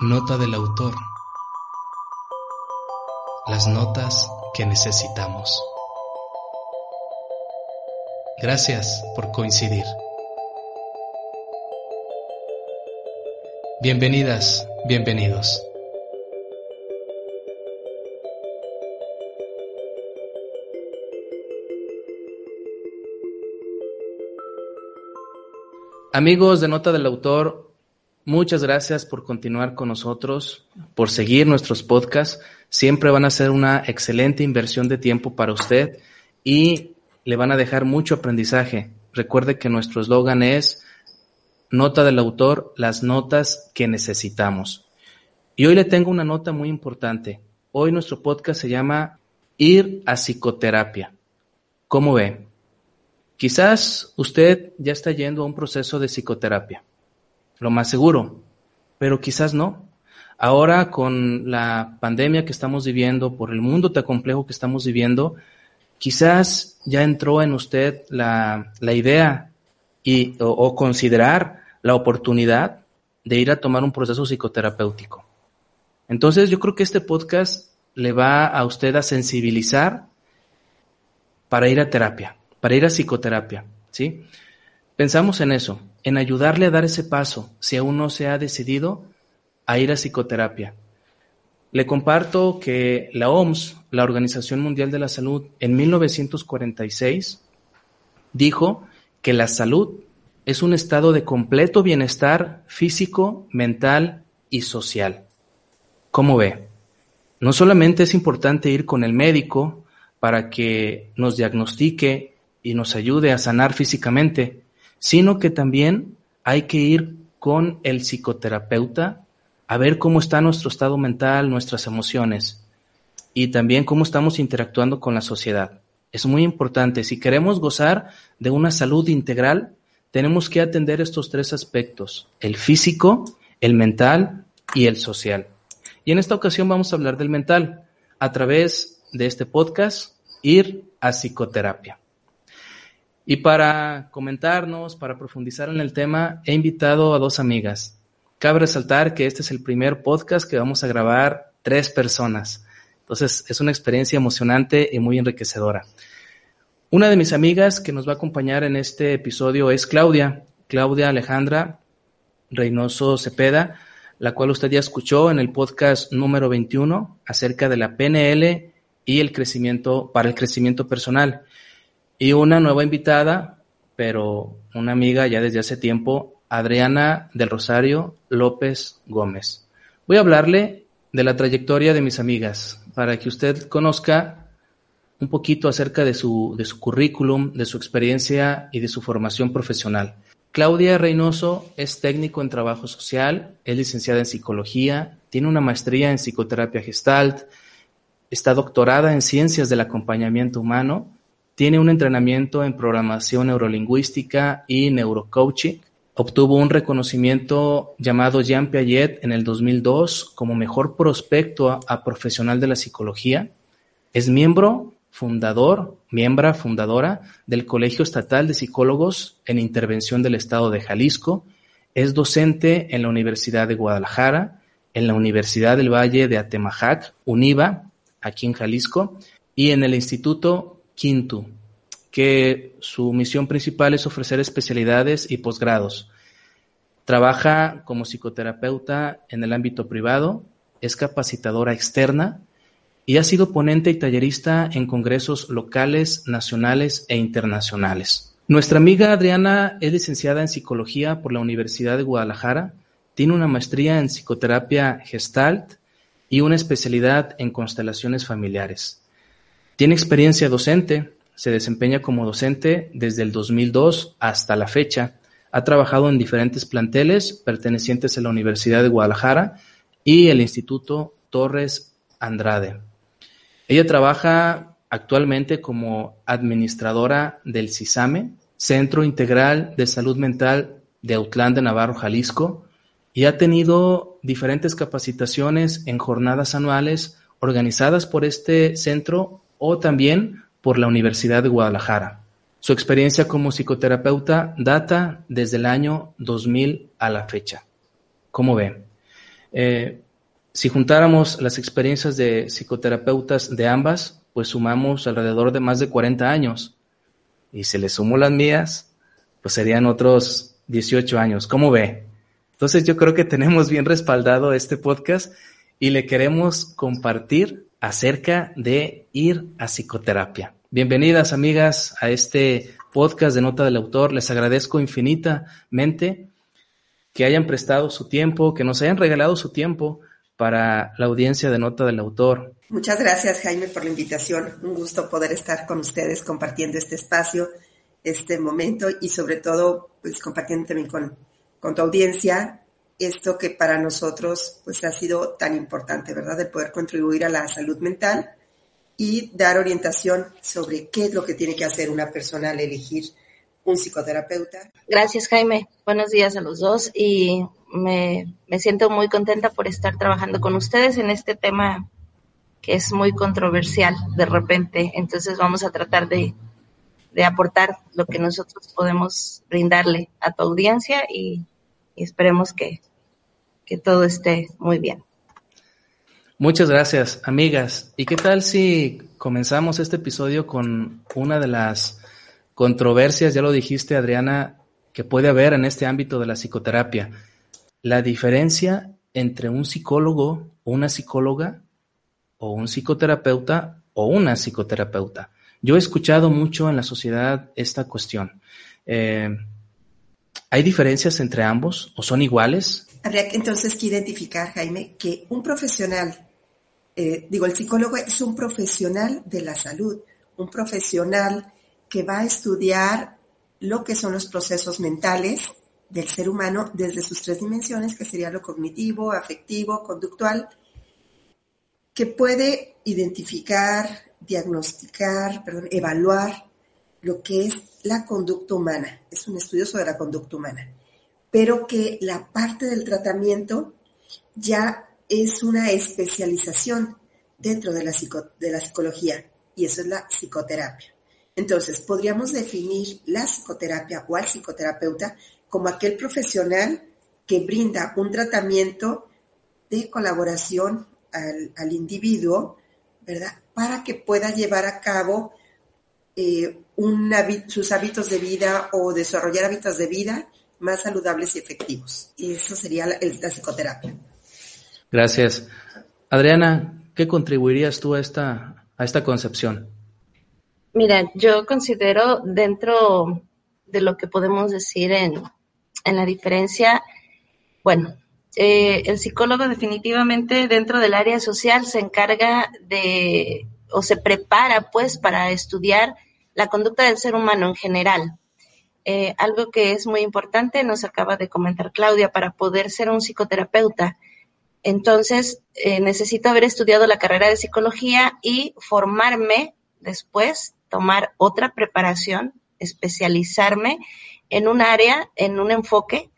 Nota del autor. Las notas que necesitamos. Gracias por coincidir. Bienvenidas, bienvenidos. Amigos de Nota del Autor, Muchas gracias por continuar con nosotros, por seguir nuestros podcasts. Siempre van a ser una excelente inversión de tiempo para usted y le van a dejar mucho aprendizaje. Recuerde que nuestro eslogan es Nota del autor, las notas que necesitamos. Y hoy le tengo una nota muy importante. Hoy nuestro podcast se llama Ir a psicoterapia. ¿Cómo ve? Quizás usted ya está yendo a un proceso de psicoterapia lo más seguro, pero quizás no. Ahora con la pandemia que estamos viviendo, por el mundo tan complejo que estamos viviendo, quizás ya entró en usted la, idea y, o, considerar la oportunidad de ir a tomar un proceso psicoterapéutico. Entonces yo creo que este podcast le va a usted a sensibilizar para ir a terapia, para ir a psicoterapia, ¿sí? Pensamos en eso, en ayudarle a dar ese paso si aún no se ha decidido a ir a psicoterapia. Le comparto que la OMS, la Organización Mundial de la Salud, en 1946 dijo que la salud es un estado de completo bienestar físico, mental y social. ¿Cómo ve? No solamente es importante ir con el médico para que nos diagnostique y nos ayude a sanar físicamente, sino que también hay que ir con el psicoterapeuta a ver cómo está nuestro estado mental, nuestras emociones y también cómo estamos interactuando con la sociedad. Es muy importante. Si queremos gozar de una salud integral, tenemos que atender estos tres aspectos, el físico, el mental y el social. Y en esta ocasión vamos a hablar del mental a través de este podcast, ir a psicoterapia. Y para comentarnos, para profundizar en el tema, he invitado a dos amigas. Cabe resaltar que este es el primer podcast que vamos a grabar tres personas. Entonces es una experiencia emocionante y muy enriquecedora. Una de mis amigas que nos va a acompañar en este episodio es Claudia, Claudia Alejandra Reynoso Cepeda, la cual usted ya escuchó en el podcast número 21 acerca de la PNL y el crecimiento para el crecimiento personal. Y una nueva invitada, pero una amiga ya desde hace tiempo, Adriana del Rosario López Gómez. Voy a hablarle de la trayectoria de mis amigas para que usted conozca un poquito acerca de su, de su currículum, de su experiencia y de su formación profesional. Claudia Reynoso es técnico en trabajo social, es licenciada en psicología, tiene una maestría en psicoterapia gestalt, está doctorada en ciencias del acompañamiento humano tiene un entrenamiento en programación neurolingüística y neurocoaching. Obtuvo un reconocimiento llamado Jean Piaget en el 2002 como mejor prospecto a, profesional de la psicología. Es miembro fundador, miembro fundadora del Colegio Estatal de Psicólogos en Intervención del Estado de Jalisco. Es docente en la Universidad de Guadalajara, en la Universidad del Valle de Atemajac, UNIVA, aquí en Jalisco, y en el Instituto Quinto, que su misión principal es ofrecer especialidades y posgrados. Trabaja como psicoterapeuta en el ámbito privado, es capacitadora externa y ha sido ponente y tallerista en congresos locales, nacionales e internacionales. Nuestra amiga Adriana es licenciada en psicología por la Universidad de Guadalajara, tiene una maestría en psicoterapia gestalt y una especialidad en constelaciones familiares. Tiene experiencia docente, se desempeña como docente desde el 2002 hasta la fecha. Ha trabajado en diferentes planteles pertenecientes a la Universidad de Guadalajara y el Instituto Torres Andrade. Ella trabaja actualmente como administradora del CISAME, Centro Integral de Salud Mental de Autlán de Navarro, Jalisco, y ha tenido diferentes capacitaciones en jornadas anuales organizadas por este centro o también por la Universidad de Guadalajara. Su experiencia como psicoterapeuta data desde el año 2000 a la fecha. ¿Cómo ve? Eh, si juntáramos las experiencias de psicoterapeutas de ambas, pues sumamos alrededor de más de 40 años. Y si le sumo las mías, pues serían otros 18 años. ¿Cómo ve? Entonces yo creo que tenemos bien respaldado este podcast y le queremos compartir acerca de ir a psicoterapia. Bienvenidas amigas a este podcast de Nota del Autor. Les agradezco infinitamente que hayan prestado su tiempo, que nos hayan regalado su tiempo para la audiencia de Nota del Autor. Muchas gracias Jaime por la invitación. Un gusto poder estar con ustedes compartiendo este espacio, este momento y sobre todo pues compartiendo también con, con tu audiencia esto que para nosotros pues ha sido tan importante, ¿verdad? De poder contribuir a la salud mental y dar orientación sobre qué es lo que tiene que hacer una persona al elegir un psicoterapeuta. Gracias Jaime, buenos días a los dos y me, me siento muy contenta por estar trabajando con ustedes en este tema que es muy controversial de repente, entonces vamos a tratar de, de aportar lo que nosotros podemos brindarle a tu audiencia y y esperemos que, que todo esté muy bien. Muchas gracias, amigas. ¿Y qué tal si comenzamos este episodio con una de las controversias, ya lo dijiste, Adriana, que puede haber en este ámbito de la psicoterapia? La diferencia entre un psicólogo una psicóloga o un psicoterapeuta o una psicoterapeuta. Yo he escuchado mucho en la sociedad esta cuestión. Eh, ¿Hay diferencias entre ambos o son iguales? Habría entonces que identificar, Jaime, que un profesional, eh, digo, el psicólogo es un profesional de la salud, un profesional que va a estudiar lo que son los procesos mentales del ser humano desde sus tres dimensiones, que sería lo cognitivo, afectivo, conductual, que puede identificar, diagnosticar, perdón, evaluar lo que es la conducta humana, es un estudio sobre la conducta humana, pero que la parte del tratamiento ya es una especialización dentro de la, de la psicología y eso es la psicoterapia. Entonces, podríamos definir la psicoterapia o al psicoterapeuta como aquel profesional que brinda un tratamiento de colaboración al, al individuo, ¿verdad? Para que pueda llevar a cabo eh, sus hábitos de vida o desarrollar hábitos de vida más saludables y efectivos. Y eso sería la, psicoterapia. Gracias. Adriana, ¿qué contribuirías tú a esta, a esta concepción? Mira, yo considero dentro de lo que podemos decir en, en la diferencia, bueno, eh, el psicólogo definitivamente dentro del área social se encarga de o se prepara pues para estudiar la conducta del ser humano en general. Eh, algo que es muy importante, nos acaba de comentar Claudia, para poder ser un psicoterapeuta. Entonces, eh, necesito haber estudiado la carrera de psicología y formarme después, tomar otra preparación, especializarme en un área, en un enfoque,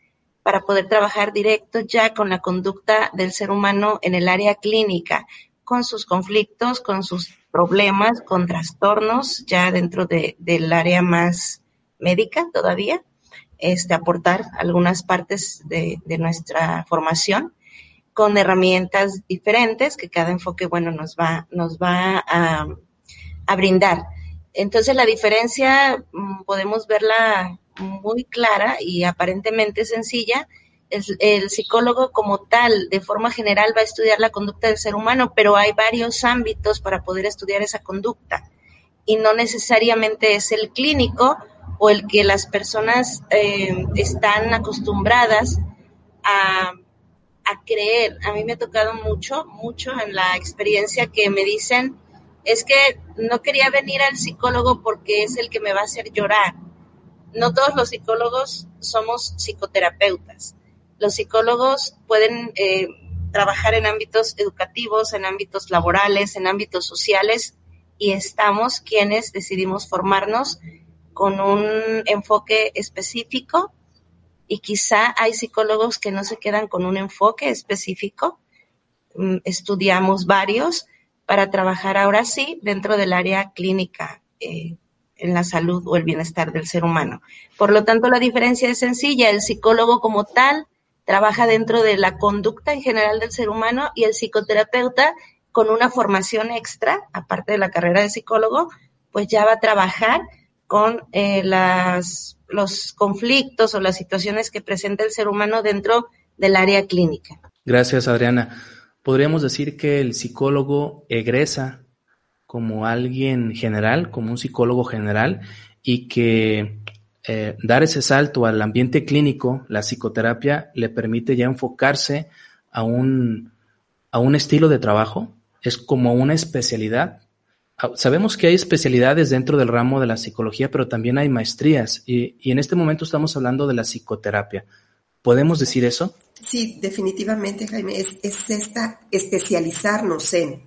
para poder trabajar directo ya con la conducta del ser humano en el área clínica, con sus conflictos, con sus problemas, con trastornos ya dentro de, del área más médica todavía, este, aportar algunas partes de, nuestra formación con herramientas diferentes que cada enfoque, bueno, nos va, nos va a, a brindar. Entonces la diferencia mm, podemos verla muy clara y aparentemente sencilla el, psicólogo como tal, de forma general, va a estudiar la conducta del ser humano, pero hay varios ámbitos para poder estudiar esa conducta. Y no necesariamente es el clínico o el que las personas eh, están acostumbradas a, a creer. A mí me ha tocado mucho, mucho en la experiencia que me dicen, es que no quería venir al psicólogo porque es el que me va a hacer llorar. No todos los psicólogos somos psicoterapeutas los psicólogos pueden eh, trabajar en ámbitos educativos, en ámbitos laborales, en ámbitos sociales y estamos quienes decidimos formarnos con un enfoque específico y quizá hay psicólogos que no se quedan con un enfoque específico. Mm, estudiamos varios para trabajar ahora sí dentro del área clínica eh, en la salud o el bienestar del ser humano. Por lo tanto, la diferencia es sencilla. El psicólogo como tal trabaja dentro de la conducta en general del ser humano y el psicoterapeuta con una formación extra, aparte de la carrera de psicólogo, pues ya va a trabajar con eh, las, los conflictos o las situaciones que presenta el ser humano dentro del área clínica. Gracias, Adriana. Podríamos decir que el psicólogo egresa como alguien general, como un psicólogo general, y que dar ese salto al ambiente clínico, la psicoterapia, le permite ya enfocarse a un, a un estilo de trabajo, es como una especialidad. Ah, sabemos que hay especialidades dentro del ramo de la psicología, pero también hay maestrías y, y en este momento estamos hablando de la psicoterapia. ¿Podemos decir eso? Sí, definitivamente, Jaime, es, es esta especializarnos en,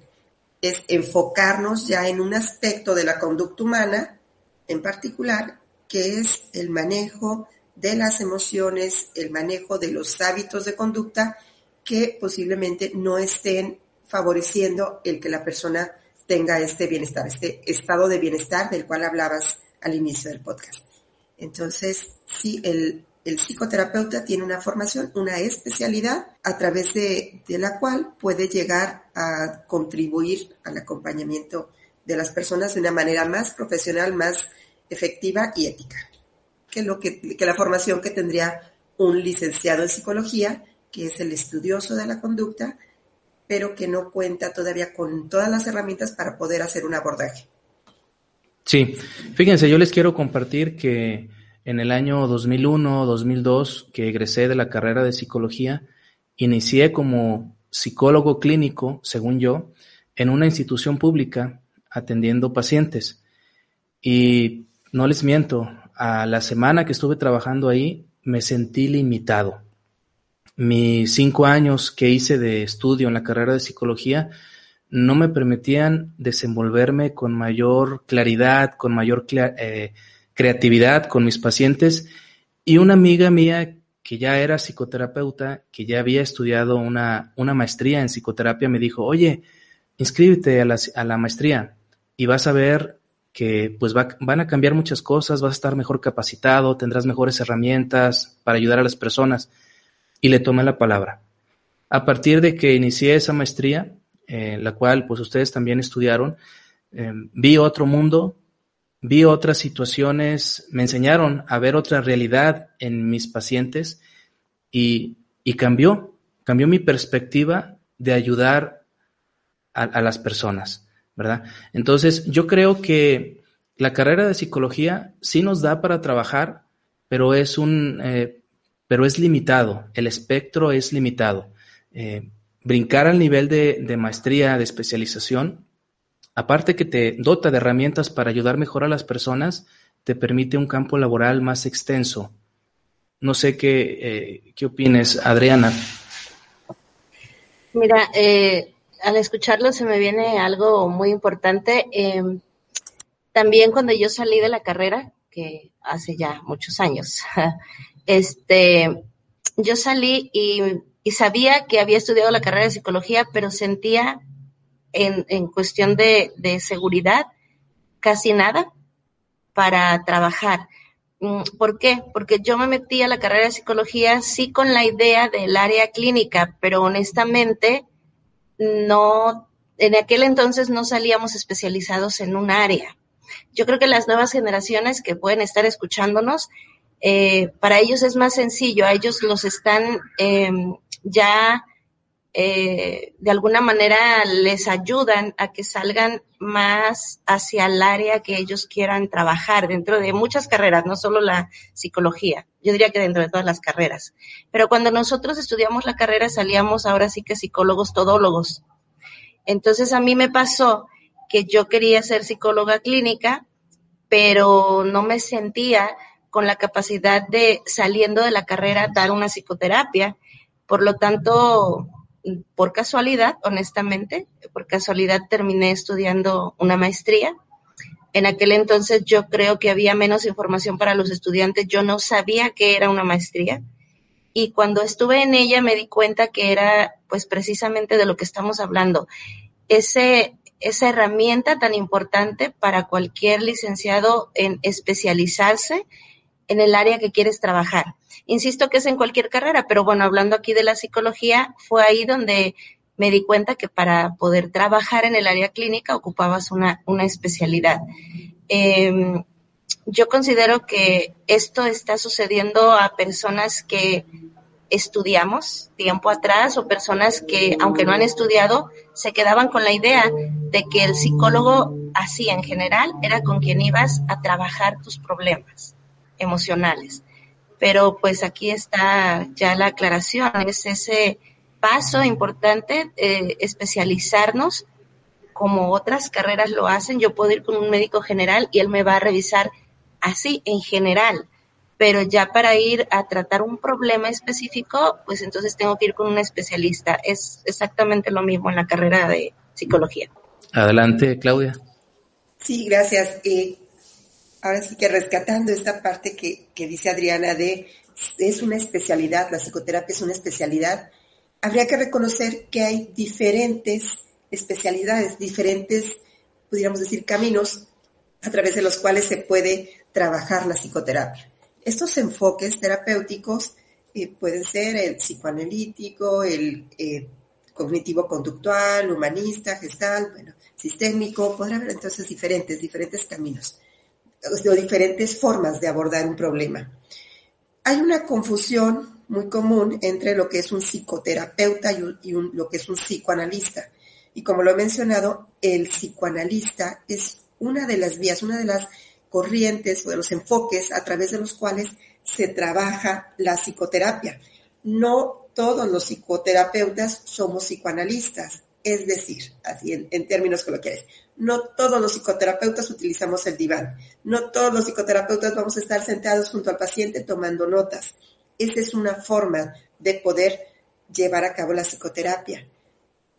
es enfocarnos ya en un aspecto de la conducta humana en particular, que es el manejo de las emociones, el manejo de los hábitos de conducta que posiblemente no estén favoreciendo el que la persona tenga este bienestar, este estado de bienestar del cual hablabas al inicio del podcast. Entonces, sí, el, el psicoterapeuta tiene una formación, una especialidad a través de, de, la cual puede llegar a contribuir al acompañamiento de las personas de una manera más profesional, más efectiva y ética, que, lo que, que la formación que tendría un licenciado en psicología, que es el estudioso de la conducta, pero que no cuenta todavía con todas las herramientas para poder hacer un abordaje. Sí, fíjense, yo les quiero compartir que en el año 2001, 2002, que egresé de la carrera de psicología, inicié como psicólogo clínico, según yo, en una institución pública atendiendo pacientes. Y no les miento, a la semana que estuve trabajando ahí me sentí limitado. Mis cinco años que hice de estudio en la carrera de psicología no me permitían desenvolverme con mayor claridad, con mayor eh, creatividad con mis pacientes. Y una amiga mía que ya era psicoterapeuta, que ya había estudiado una, maestría en psicoterapia, me dijo, oye, inscríbete a la maestría y vas a ver que pues van a cambiar muchas cosas, vas a estar mejor capacitado, tendrás mejores herramientas para ayudar a las personas. Y le tomé la palabra. A partir de que inicié esa maestría, eh, la cual pues ustedes también estudiaron, eh, vi otro mundo, vi otras situaciones, me enseñaron a ver otra realidad en mis pacientes y, y cambió, cambió mi perspectiva de ayudar a las personas. ¿Verdad? Entonces, yo creo que la carrera de psicología sí nos da para trabajar, pero es un, eh, pero es limitado, el espectro es limitado. Eh, brincar al nivel de, maestría, de especialización, aparte que te dota de herramientas para ayudar mejor a las personas, te permite un campo laboral más extenso. No sé qué, eh, qué opines, Adriana. Mira, eh, al escucharlo se me viene algo muy importante. Eh, también cuando yo salí de la carrera, que hace ya muchos años, este, yo salí y, sabía que había estudiado la carrera de psicología, pero sentía en, en cuestión de, de seguridad casi nada para trabajar. Mm, ¿Por qué? Porque yo me metí a la carrera de psicología sí con la idea del área clínica, pero honestamente no, en aquel entonces no salíamos especializados en un área. Yo creo que las nuevas generaciones que pueden estar escuchándonos, eh, para ellos es más sencillo, a ellos los están eh, ya eh, de alguna manera les ayudan a que salgan más hacia el área que ellos quieran trabajar dentro de muchas carreras, no solo la psicología, yo diría que dentro de todas las carreras. Pero cuando nosotros estudiamos la carrera salíamos ahora sí que psicólogos todólogos. Entonces a mí me pasó que yo quería ser psicóloga clínica, pero no me sentía con la capacidad de saliendo de la carrera dar una psicoterapia. Por lo tanto, por casualidad, honestamente, por casualidad terminé estudiando una maestría. En aquel entonces yo creo que había menos información para los estudiantes, yo no sabía que era una maestría y cuando estuve en ella me di cuenta que era pues precisamente de lo que estamos hablando, esa herramienta tan importante para cualquier licenciado en especializarse en el área que quieres trabajar. Insisto que es en cualquier carrera, pero bueno, hablando aquí de la psicología, fue ahí donde me di cuenta que para poder trabajar en el área clínica ocupabas una, especialidad. Em, yo considero que esto está sucediendo a personas que estudiamos tiempo atrás o personas que, aunque no han estudiado, se quedaban con la idea de que el psicólogo, así en general, era con quien ibas a trabajar tus problemas emocionales. Pero pues aquí está ya la aclaración, es ese paso importante, eh, especializarnos como otras carreras lo hacen. Yo puedo ir con un médico general y él me va a revisar así en general, pero ya para ir a tratar un problema específico, pues entonces tengo que ir con un especialista. Es exactamente lo mismo en la carrera de psicología. Adelante, Claudia. Sí, gracias. Eh, ahora sí que rescatando esta parte que, que dice Adriana de es una especialidad, la psicoterapia es una especialidad, habría que reconocer que hay diferentes especialidades, diferentes, pudiéramos decir, caminos a través de los cuales se puede trabajar la psicoterapia. Estos enfoques terapéuticos eh, pueden ser el psicoanalítico, el eh, cognitivo-conductual, humanista, gestal, bueno, sistémico, podrá haber entonces diferentes, diferentes caminos o diferentes formas de abordar un problema. Hay una confusión muy común entre lo que es un psicoterapeuta y, lo que es un psicoanalista. Y como lo he mencionado, el psicoanalista es una de las vías, una de las corrientes o de los enfoques a través de los cuales se trabaja la psicoterapia. No todos los psicoterapeutas somos psicoanalistas, es decir, así en, términos coloquiales, no todos los psicoterapeutas utilizamos el diván, no todos los psicoterapeutas vamos a estar sentados junto al paciente tomando notas. Esa es una forma de poder llevar a cabo la psicoterapia,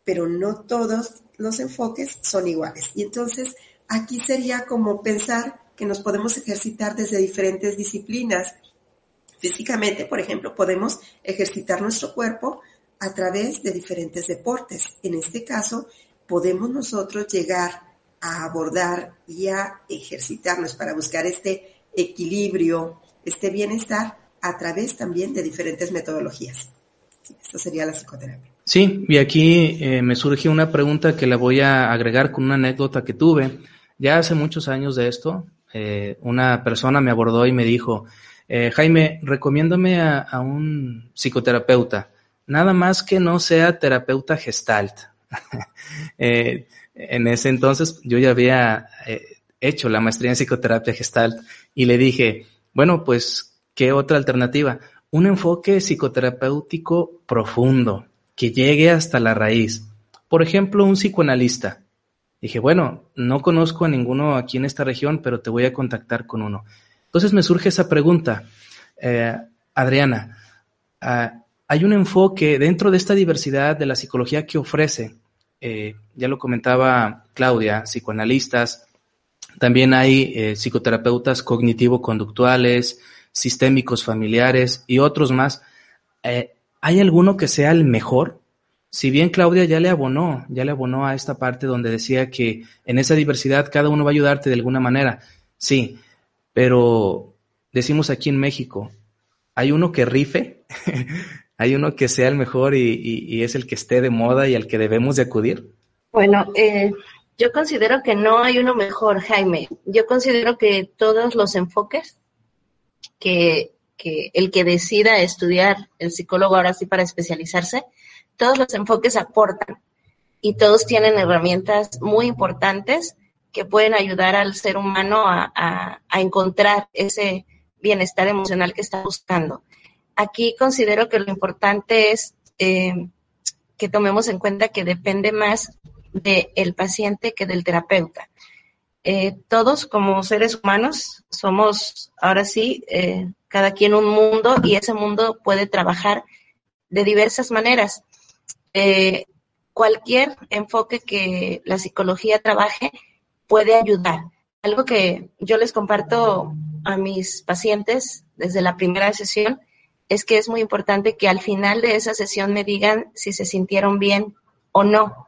pero no todos los enfoques son iguales. Y entonces aquí sería como pensar que nos podemos ejercitar desde diferentes disciplinas. Físicamente, por ejemplo, podemos ejercitar nuestro cuerpo a través de diferentes deportes. En este caso, podemos nosotros llegar a abordar y a ejercitarnos para buscar este equilibrio, este bienestar a través también de diferentes metodologías. esto sería la psicoterapia. Sí, y aquí eh, me surge una pregunta que la voy a agregar con una anécdota que tuve. Ya hace muchos años de esto, eh, una persona me abordó y me dijo, eh, Jaime, recomiéndame a, un psicoterapeuta, nada más que no sea terapeuta gestalt. Eh, en ese entonces yo ya había hecho la maestría en psicoterapia gestalt y le dije, bueno, pues, ¿qué otra alternativa? Un enfoque psicoterapéutico profundo, que llegue hasta la raíz. Por ejemplo, un psicoanalista. Dije, bueno, no conozco a ninguno aquí en esta región, pero te voy a contactar con uno. Entonces me surge esa pregunta, eh, Adriana, ah, hay un enfoque dentro de esta diversidad de la psicología que ofrece, eh, ya lo comentaba Claudia, psicoanalistas, también hay eh, psicoterapeutas cognitivo-conductuales, sistémicos familiares y otros más. ¿Hay alguno que sea el mejor? si bien Claudia ya le abonó, ya le abonó a esta parte donde decía que en esa diversidad cada uno va a ayudarte de alguna manera, sí, pero decimos aquí en México, hay uno que rife, hay uno que sea el mejor y, es el que esté de moda y al que debemos de acudir. Bueno, eh, yo considero que no hay uno mejor, Jaime. Yo considero que todos los enfoques que, que el que decida estudiar el psicólogo ahora sí para especializarse, todos los enfoques aportan y todos tienen herramientas muy importantes que pueden ayudar al ser humano a, encontrar ese bienestar emocional que está buscando. Aquí considero que lo importante es eh, que tomemos en cuenta que depende más del paciente que del terapeuta. Eh, todos como seres humanos somos, ahora sí, eh, cada quien un mundo y ese mundo puede trabajar de diversas maneras. Cualquier enfoque que la psicología trabaje puede ayudar. Algo que yo les comparto a mis pacientes desde la primera sesión es que es muy importante que al final de esa sesión me digan si se sintieron bien o no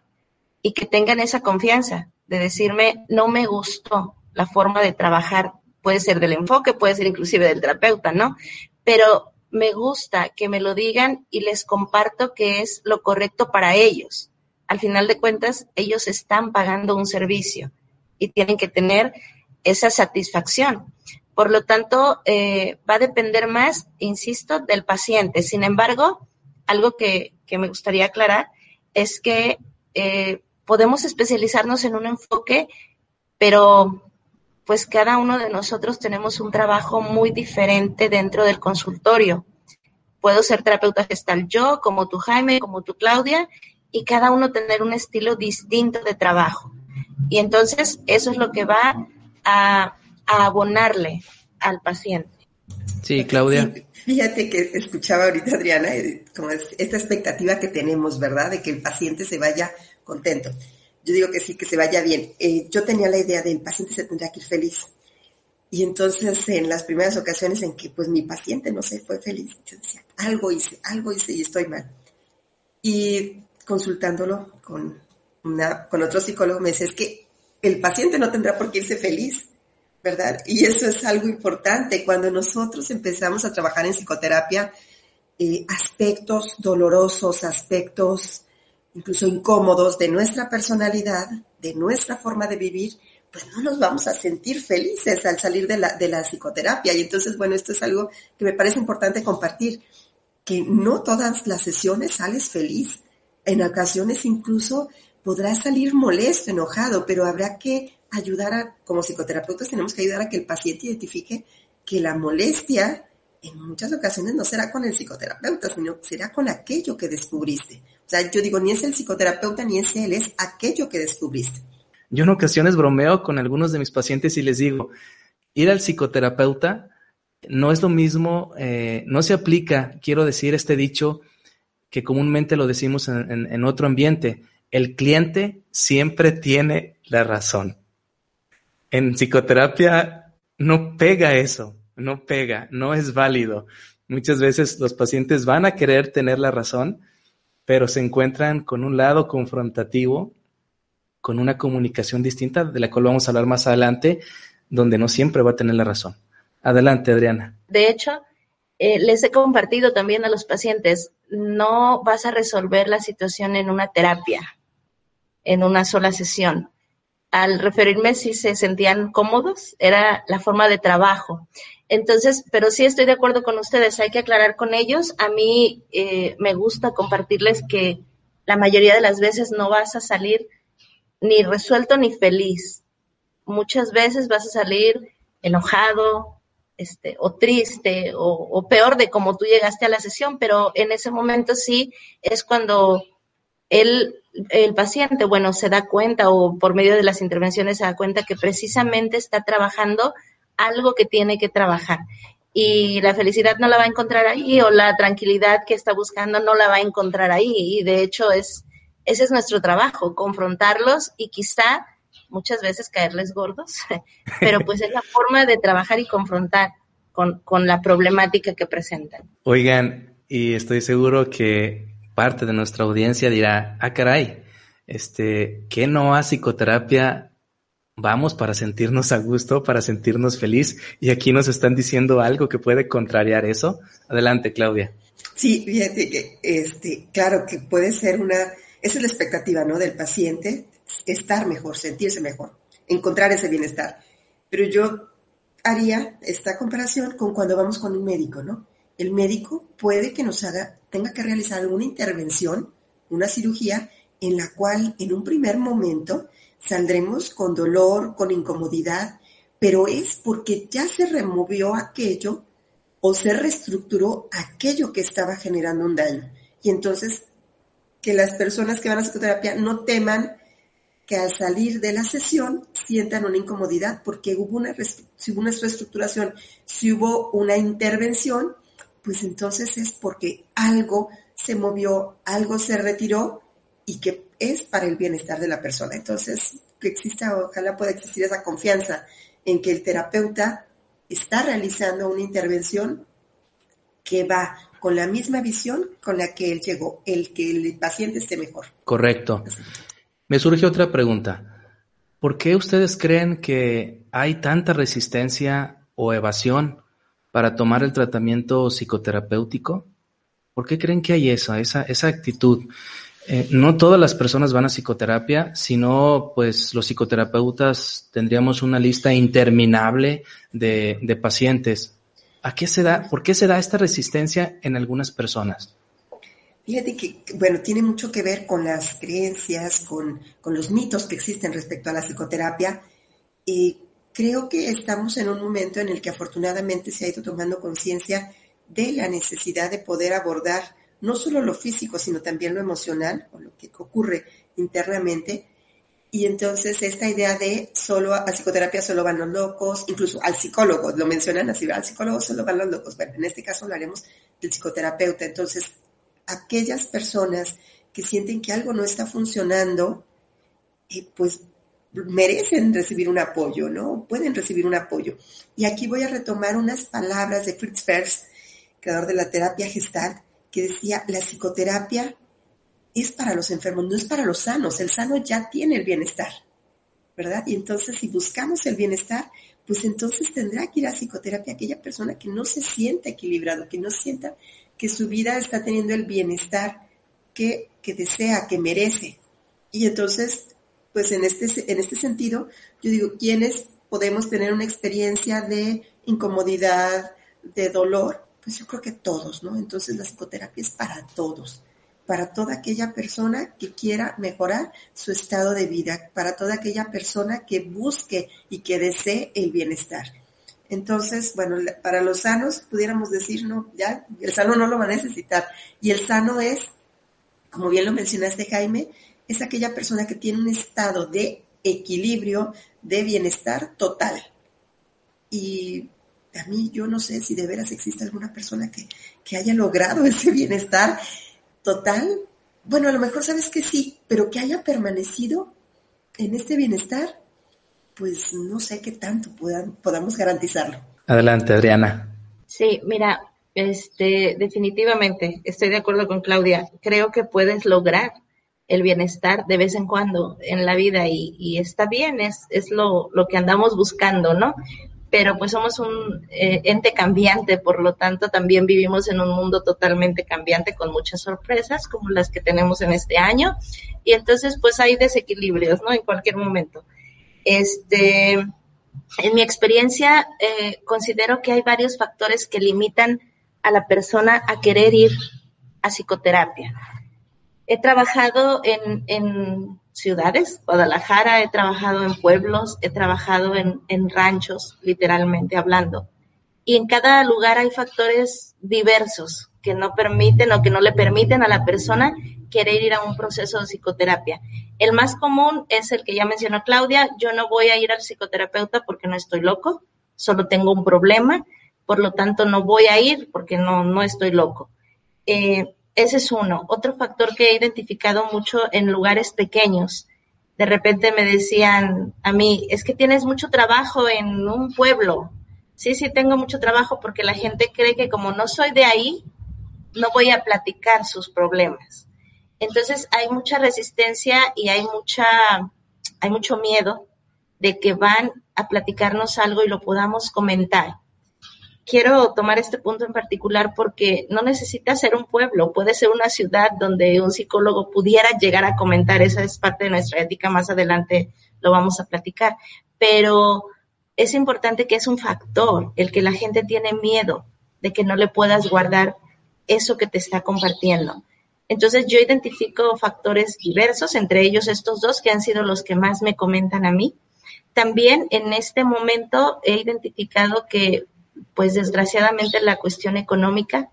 y que tengan esa confianza de decirme no me gustó la forma de trabajar puede ser del enfoque, puede ser inclusive del terapeuta, ¿no? Pero me gusta que me lo digan y les comparto que es lo correcto para ellos. Al final de cuentas, ellos están pagando un servicio y tienen que tener esa satisfacción. Por lo tanto, eh, va a depender más, insisto, del paciente. Sin embargo, algo que, me gustaría aclarar es que eh, podemos especializarnos en un enfoque, pero pues cada uno de nosotros tenemos un trabajo muy diferente dentro del consultorio. Puedo ser terapeuta gestal yo, como tú Jaime, como tú Claudia, y cada uno tener un estilo distinto de trabajo. Y entonces eso es lo que va a, abonarle al paciente. Sí, Claudia. fíjate que escuchaba ahorita Adriana, eh, como esta expectativa que tenemos, ¿verdad? De que el paciente se vaya contento. Yo digo que sí, que se vaya bien. Eh, yo tenía la idea del paciente se tendría que ir feliz. Y entonces en las primeras ocasiones en que pues mi paciente no se fue feliz, yo decía, algo hice, algo hice y estoy mal. Y consultándolo con, una, con otro psicólogo me dice, es que el paciente no tendrá por qué irse feliz, ¿verdad? Y eso es algo importante. Cuando nosotros empezamos a trabajar en psicoterapia, eh, aspectos dolorosos, aspectos incluso incómodos de nuestra personalidad, de nuestra forma de vivir, pues no nos vamos a sentir felices al salir de la, de la psicoterapia. Y entonces, bueno, esto es algo que me parece importante compartir, que no todas las sesiones sales feliz. En ocasiones incluso podrás salir molesto, enojado, pero habrá que ayudar a, como psicoterapeutas tenemos que ayudar a que el paciente identifique que la molestia en muchas ocasiones no será con el psicoterapeuta, sino será con aquello que descubriste. O sea, yo digo, ni es el psicoterapeuta ni es él, es aquello que descubriste. Yo en ocasiones bromeo con algunos de mis pacientes y les digo, ir al psicoterapeuta no es lo mismo, eh, no se aplica, quiero decir, este dicho que comúnmente lo decimos en otro ambiente, el cliente siempre tiene la razón. En psicoterapia no pega eso, no pega, no es válido. Muchas veces los pacientes van a querer tener la razón, pero se encuentran con un lado confrontativo, con una comunicación distinta, de la cual vamos a hablar más adelante, donde no siempre va a tener la razón. Adelante, Adriana. De hecho, eh, les he compartido también a los pacientes, no vas a resolver la situación en una terapia, en una sola sesión. Al referirme si se sentían cómodos, era la forma de trabajo. Entonces, pero sí estoy de acuerdo con ustedes, hay que aclarar con ellos. A mí eh, me gusta compartirles que la mayoría de las veces no vas a salir ni resuelto ni feliz. Muchas veces vas a salir enojado, este, o triste, o, o, peor de cómo tú llegaste a la sesión, pero en ese momento sí es cuando él, el paciente, bueno, se da cuenta o por medio de las intervenciones se da cuenta que precisamente está trabajando algo que tiene que trabajar. Y la felicidad no la va a encontrar ahí o la tranquilidad que está buscando no la va a encontrar ahí. Y de hecho es, ese es nuestro trabajo, confrontarlos y quizá muchas veces caerles gordos, pero pues es la forma de trabajar y confrontar con, con la problemática que presentan. Oigan, y estoy seguro que parte de nuestra audiencia dirá, ah, caray, este, ¿qué no a psicoterapia vamos para sentirnos a gusto, para sentirnos feliz. Y aquí nos están diciendo algo que puede contrariar eso. Adelante, Claudia. Sí, fíjate que, este, claro que puede ser una, esa es la expectativa, ¿no? Del paciente, estar mejor, sentirse mejor, encontrar ese bienestar. Pero yo haría esta comparación con cuando vamos con un médico, ¿no? El médico puede que nos haga, tenga que realizar alguna intervención, una cirugía, en la cual en un primer momento saldremos con dolor, con incomodidad, pero es porque ya se removió aquello o se reestructuró aquello que estaba generando un daño. Y entonces, que las personas que van a psicoterapia no teman que al salir de la sesión sientan una incomodidad porque hubo una, si hubo una reestructuración, si hubo una intervención, pues entonces es porque algo se movió, algo se retiró y que es para el bienestar de la persona. Entonces, que exista, ojalá pueda existir esa confianza en que el terapeuta está realizando una intervención que va con la misma visión con la que él llegó, el que el paciente esté mejor. Correcto. Me surge otra pregunta. ¿Por qué ustedes creen que hay tanta resistencia o evasión para tomar el tratamiento psicoterapéutico? ¿Por qué creen que hay esa, esa, esa actitud? Eh, no todas las personas van a psicoterapia, sino pues los psicoterapeutas tendríamos una lista interminable de, de pacientes. ¿A qué se da, por qué se da esta resistencia en algunas personas? Fíjate que, bueno, tiene mucho que ver con las creencias, con, con los mitos que existen respecto a la psicoterapia. Y creo que estamos en un momento en el que afortunadamente se ha ido tomando conciencia de la necesidad de poder abordar no solo lo físico, sino también lo emocional, o lo que ocurre internamente. Y entonces esta idea de solo a psicoterapia solo van los locos, incluso al psicólogo, lo mencionan así, al psicólogo solo van los locos. Bueno, en este caso hablaremos del psicoterapeuta. Entonces, aquellas personas que sienten que algo no está funcionando, eh, pues merecen recibir un apoyo, ¿no? Pueden recibir un apoyo. Y aquí voy a retomar unas palabras de Fritz Perls, creador de la terapia Gestalt, que decía, la psicoterapia es para los enfermos, no es para los sanos. El sano ya tiene el bienestar, ¿verdad? Y entonces si buscamos el bienestar, pues entonces tendrá que ir a psicoterapia aquella persona que no se sienta equilibrado, que no sienta que su vida está teniendo el bienestar que, que desea, que merece. Y entonces, pues en este, en este sentido, yo digo, ¿quiénes podemos tener una experiencia de incomodidad, de dolor? Pues yo creo que todos, ¿no? Entonces la psicoterapia es para todos, para toda aquella persona que quiera mejorar su estado de vida, para toda aquella persona que busque y que desee el bienestar. Entonces, bueno, para los sanos pudiéramos decir, no, ya, el sano no lo va a necesitar. Y el sano es, como bien lo mencionaste Jaime, es aquella persona que tiene un estado de equilibrio, de bienestar total. Y a mí yo no sé si de veras existe alguna persona que, que haya logrado ese bienestar total. Bueno, a lo mejor sabes que sí, pero que haya permanecido en este bienestar pues no sé qué tanto podamos garantizarlo. Adelante, Adriana. Sí, mira, este, definitivamente estoy de acuerdo con Claudia. Creo que puedes lograr el bienestar de vez en cuando en la vida y, está bien, es, es lo, lo, que andamos buscando, ¿no? Pero pues somos un eh, ente cambiante, por lo tanto también vivimos en un mundo totalmente cambiante con muchas sorpresas como las que tenemos en este año y entonces pues hay desequilibrios, ¿no? En cualquier momento. Este, en mi experiencia, eh, considero que hay varios factores que limitan a la persona a querer ir a psicoterapia. He trabajado en, en ciudades, Guadalajara, he trabajado en pueblos, he trabajado en, ranchos, literalmente hablando. Y en cada lugar hay factores diversos que no permiten o que no le permiten a la persona querer ir a un proceso de psicoterapia. El más común es el que ya mencionó Claudia, yo no voy a ir al psicoterapeuta porque no estoy loco, solo tengo un problema, por lo tanto no voy a ir porque no, no estoy loco. Eh, ese es uno. Otro factor que he identificado mucho en lugares pequeños. De repente me decían a mí, es que tienes mucho trabajo en un pueblo. Sí, sí, tengo mucho trabajo porque la gente cree que como no soy de ahí, no voy a platicar sus problemas. Entonces hay mucha resistencia y hay mucha, hay mucho miedo de que van a platicarnos algo y lo podamos comentar. Quiero tomar este punto en particular porque no necesita ser un pueblo, puede ser una ciudad donde un psicólogo pudiera llegar a comentar, esa es parte de nuestra ética, más adelante lo vamos a platicar, pero es importante que es un factor el que la gente tiene miedo de que no le puedas guardar eso que te está compartiendo. Entonces yo identifico factores diversos, entre ellos estos dos que han sido los que más me comentan a mí. También en este momento he identificado que, pues desgraciadamente, la cuestión económica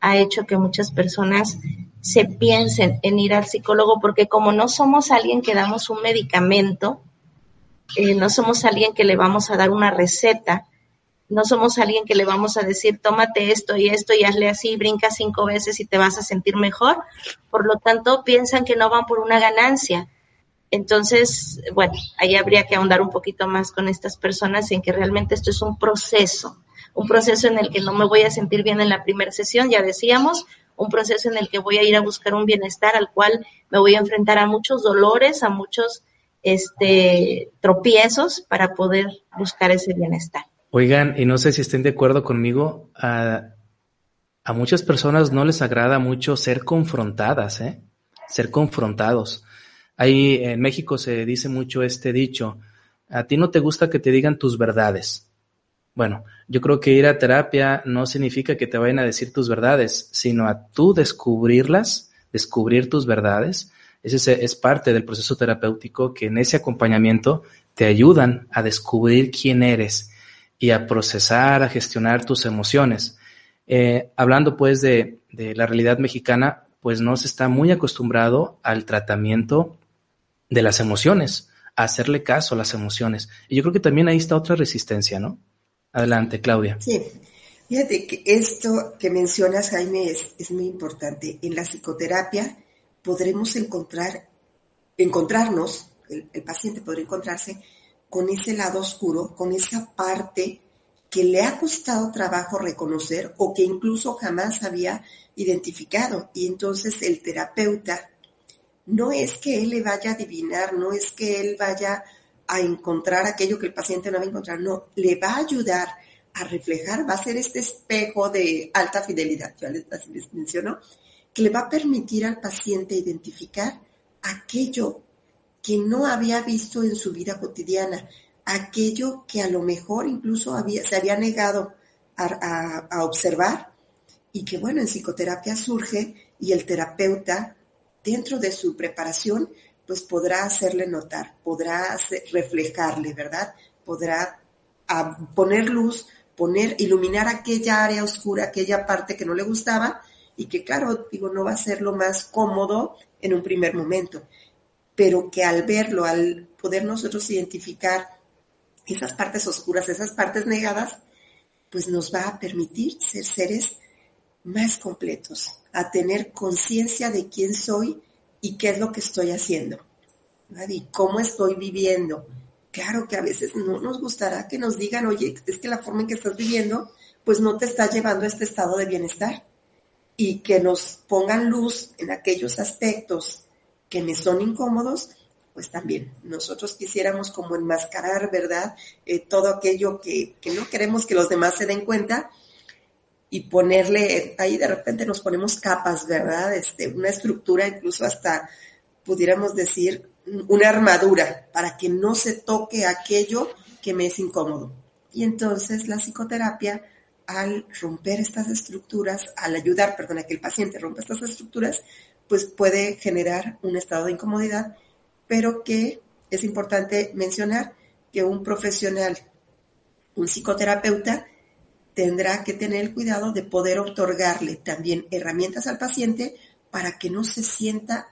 ha hecho que muchas personas se piensen en ir al psicólogo porque como no somos alguien que damos un medicamento, eh, no somos alguien que le vamos a dar una receta, no somos alguien que le vamos a decir, tómate esto y esto y hazle así, brinca cinco veces y te vas a sentir mejor. Por lo tanto, piensan que no van por una ganancia. Entonces, bueno, ahí habría que ahondar un poquito más con estas personas en que realmente esto es un proceso, un proceso en el que no me voy a sentir bien en la primera sesión, ya decíamos, un proceso en el que voy a ir a buscar un bienestar al cual me voy a enfrentar a muchos dolores, a muchos este, tropiezos para poder buscar ese bienestar. Oigan, y no sé si estén de acuerdo conmigo, a, a muchas personas no les agrada mucho ser confrontadas, ¿eh? ser confrontados. Ahí en México se dice mucho este dicho, a ti no te gusta que te digan tus verdades. Bueno, yo creo que ir a terapia no significa que te vayan a decir tus verdades, sino a tú descubrirlas, descubrir tus verdades. Ese es parte del proceso terapéutico que en ese acompañamiento te ayudan a descubrir quién eres y a procesar, a gestionar tus emociones. Eh, hablando pues de, de la realidad mexicana, pues no se está muy acostumbrado al tratamiento de las emociones, a hacerle caso a las emociones. Y yo creo que también ahí está otra resistencia, ¿no? Adelante, Claudia. Sí, fíjate que esto que mencionas, Jaime, es, muy importante. En la psicoterapia podremos encontrar, encontrarnos, el, el paciente podrá encontrarse con ese lado oscuro, con esa parte que le ha costado trabajo reconocer o que incluso jamás había identificado. Y entonces el terapeuta no es que él le vaya a adivinar, no es que él vaya a encontrar aquello que el paciente no va a encontrar, no, le va a ayudar a reflejar, va a ser este espejo de alta fidelidad, ya les, menciono, que le va a permitir al paciente identificar aquello que no había visto en su vida cotidiana, aquello que a lo mejor incluso había, se había negado a, a observar y que bueno, en psicoterapia surge y el terapeuta dentro de su preparación pues podrá hacerle notar, podrá reflejarle, ¿verdad? Podrá a, poner luz, poner, iluminar aquella área oscura, aquella parte que no le gustaba y que claro, digo, no va a ser lo más cómodo en un primer momento, pero que al verlo, al poder nosotros identificar esas partes oscuras, esas partes negadas, pues nos va a permitir ser seres más completos, a tener conciencia de quién soy y qué es lo que estoy haciendo. Y cómo estoy viviendo. Claro que a veces no nos gustará que nos digan, oye, es que la forma en que estás viviendo, pues no te está llevando a este estado de bienestar. Y que nos pongan luz en aquellos aspectos que me son incómodos, pues también nosotros quisiéramos como enmascarar, ¿verdad? Eh, todo aquello que, que no queremos que los demás se den cuenta y ponerle, ahí de repente nos ponemos capas, ¿verdad? Este, una estructura, incluso hasta pudiéramos decir una armadura para que no se toque aquello que me es incómodo. Y entonces la psicoterapia, al romper estas estructuras, al ayudar, perdón, a que el paciente rompa estas estructuras, pues puede generar un estado de incomodidad, pero que es importante mencionar que un profesional, un psicoterapeuta, tendrá que tener el cuidado de poder otorgarle también herramientas al paciente para que no se sienta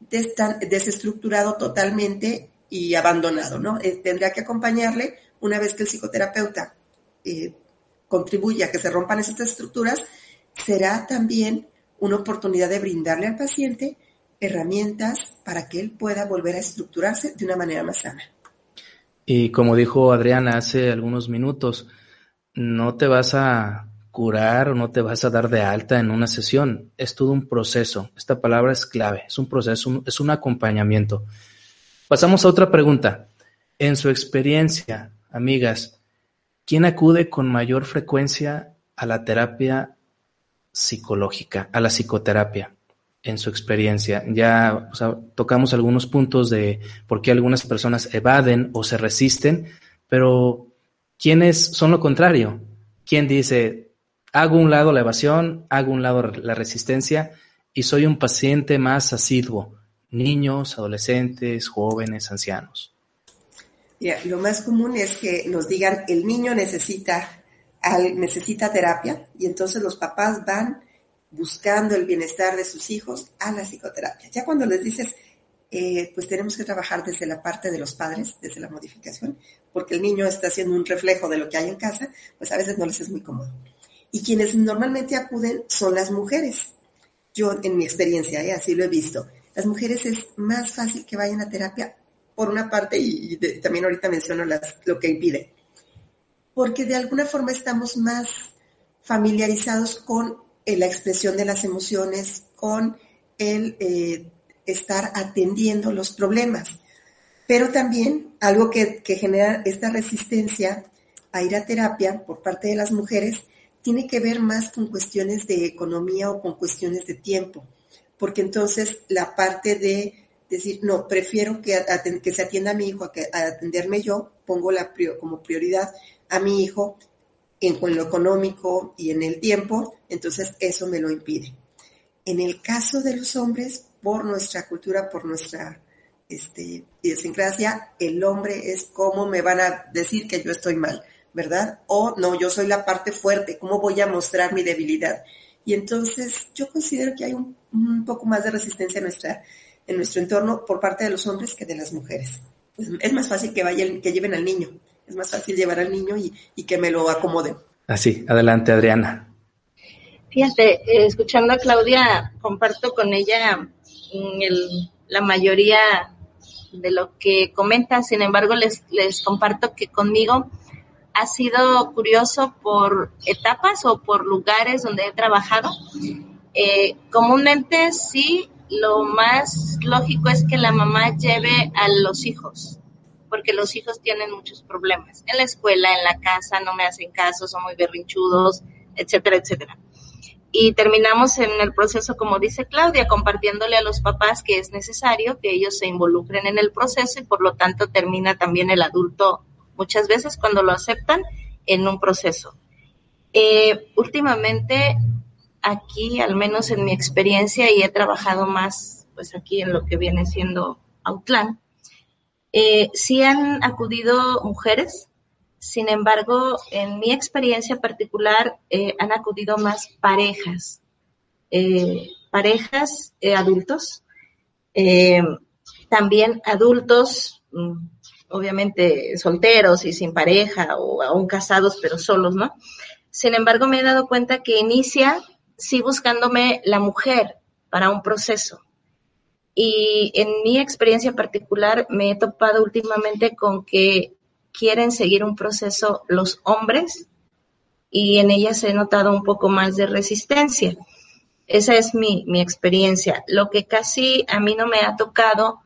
desestructurado totalmente y abandonado, ¿no? Eh, tendrá que acompañarle una vez que el psicoterapeuta eh, contribuya a que se rompan esas estructuras, será también una oportunidad de brindarle al paciente herramientas para que él pueda volver a estructurarse de una manera más sana. Y como dijo Adriana hace algunos minutos, no te vas a curar o no te vas a dar de alta en una sesión. Es todo un proceso. Esta palabra es clave. Es un proceso, es un acompañamiento. Pasamos a otra pregunta. En su experiencia, amigas, ¿quién acude con mayor frecuencia a la terapia psicológica, a la psicoterapia? En su experiencia, ya tocamos algunos puntos de por qué algunas personas evaden o se resisten, pero ¿Quiénes son lo contrario? ¿Quién dice, hago un lado la evasión, hago un lado la resistencia y soy un paciente más asiduo? Niños, adolescentes, jóvenes, ancianos. Lo más común es que nos digan, el niño necesita, necesita terapia y entonces los papás van buscando el bienestar de sus hijos a la psicoterapia. Ya cuando les dices, eh, pues tenemos que trabajar desde la parte de los padres, desde la modificación, porque el niño está haciendo un reflejo de lo que hay en casa, pues a veces no les es muy cómodo. Y quienes normalmente acuden son las mujeres. Yo, en mi experiencia, ¿eh? así lo he visto. Las mujeres es más fácil que vayan a terapia por una parte y, también ahorita menciono las, lo que impide. Porque de alguna forma estamos más familiarizados con eh, la expresión de las emociones, con el eh, estar atendiendo los problemas. Pero también algo que, genera esta resistencia a ir a terapia por parte de las mujeres tiene que ver más con cuestiones de economía o con cuestiones de tiempo, porque entonces la parte de decir, no, prefiero que, que se atienda a mi hijo a, que, atenderme yo, pongo como prioridad a mi hijo en lo económico y en el tiempo, entonces eso me lo impide. En el caso de los hombres, por nuestra cultura, por nuestra este, idiosincrasia, el hombre es como me van a decir que yo estoy mal, ¿verdad? O no, yo soy la parte fuerte, ¿cómo voy a mostrar mi debilidad? Y entonces yo considero que hay un, un poco más de resistencia en, nuestra, en nuestro entorno por parte de los hombres que de las mujeres. Pues es más fácil que, vayan, que lleven al niño, es más fácil llevar al niño y, y que me lo acomoden. Así, adelante Adriana. Fíjate, eh, escuchando a Claudia, comparto con ella el, la mayoría de lo que comenta, sin embargo, les, les comparto que conmigo ha sido curioso por etapas o por lugares donde he trabajado. Eh, comúnmente sí, lo más lógico es que la mamá lleve a los hijos, porque los hijos tienen muchos problemas. En la escuela, en la casa, no me hacen caso, son muy berrinchudos, etcétera, etcétera y terminamos en el proceso, como dice Claudia, compartiéndole a los papás que es necesario que ellos se involucren en el proceso y por lo tanto termina también el adulto muchas veces cuando lo aceptan en un proceso. Eh, últimamente aquí, al menos en mi experiencia, y he trabajado más pues aquí en lo que viene siendo Outland, eh, sí han acudido mujeres sin embargo, en mi experiencia particular eh, han acudido más parejas, eh, parejas eh, adultos, también adultos, mm, obviamente solteros y sin pareja o aún casados pero solos, ¿no? Sin embargo, me he dado cuenta que inicia sí buscándome la mujer para un proceso. Y en mi experiencia particular me he topado últimamente con que quieren seguir un proceso los hombres y en ellas he notado un poco más de resistencia. Esa es mi, experiencia. Lo que casi a mí no me ha tocado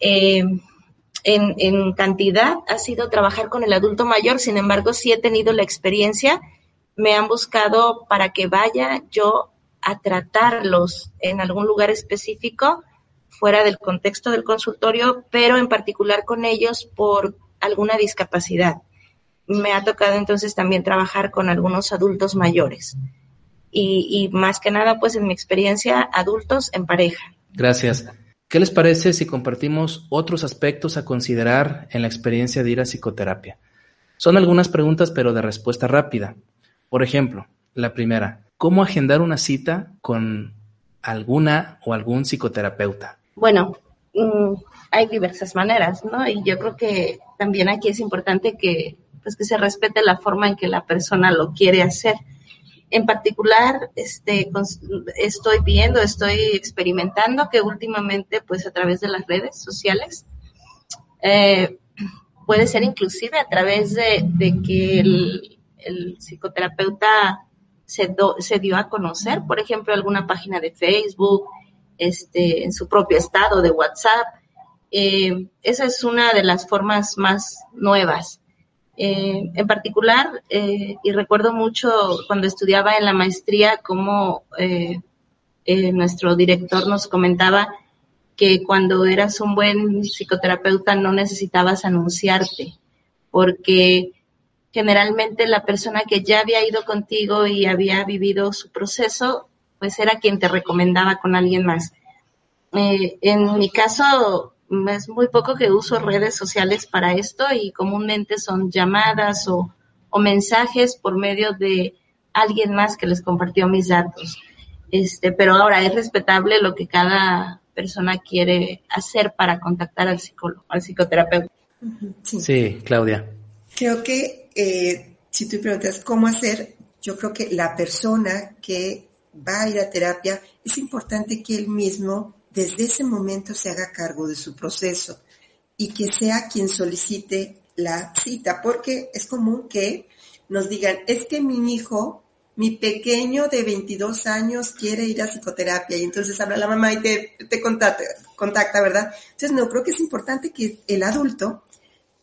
eh, en, en, cantidad ha sido trabajar con el adulto mayor, sin embargo sí he tenido la experiencia, me han buscado para que vaya yo a tratarlos en algún lugar específico fuera del contexto del consultorio, pero en particular con ellos por alguna discapacidad. Me ha tocado entonces también trabajar con algunos adultos mayores. Y, más que nada, pues en mi experiencia, adultos en pareja. Gracias. ¿Qué les parece si compartimos otros aspectos a considerar en la experiencia de ir a psicoterapia? Son algunas preguntas, pero de respuesta rápida. Por ejemplo, la primera, ¿cómo agendar una cita con alguna o algún psicoterapeuta? Bueno, mm, hay diversas maneras, ¿no? Y yo creo que también aquí es importante que, pues, que se respete la forma en que la persona lo quiere hacer. En particular, este, estoy viendo, estoy experimentando que últimamente, pues a través de las redes sociales, eh, puede ser inclusive a través de, que el, psicoterapeuta se, se, dio a conocer, por ejemplo, alguna página de Facebook, este, en su propio estado de WhatsApp, eh, esa es una de las formas más nuevas. Eh, en particular, eh, y recuerdo mucho cuando estudiaba en la maestría, cómo nuestro director nos comentaba que cuando eras un buen psicoterapeuta no necesitabas anunciarte, porque generalmente la persona que ya había ido contigo y había vivido su proceso, pues era quien te recomendaba con alguien más. en mi caso, es muy poco que uso redes sociales para esto y comúnmente son llamadas o, mensajes por medio de alguien más que les compartió mis datos. Este, pero ahora es respetable lo que cada persona quiere hacer para contactar al psicólogo, al psicoterapeuta. Sí, Claudia. Creo que eh, si tú preguntas cómo hacer, yo creo que la persona que va a ir a terapia es importante que él mismo desde ese momento se haga cargo de su proceso y que sea quien solicite la cita, porque es común que nos digan, es que mi hijo mi pequeño de 22 años quiere ir a psicoterapia y entonces habla la mamá y te, contacta, contacta, ¿verdad? Entonces, no, creo que es importante que el adulto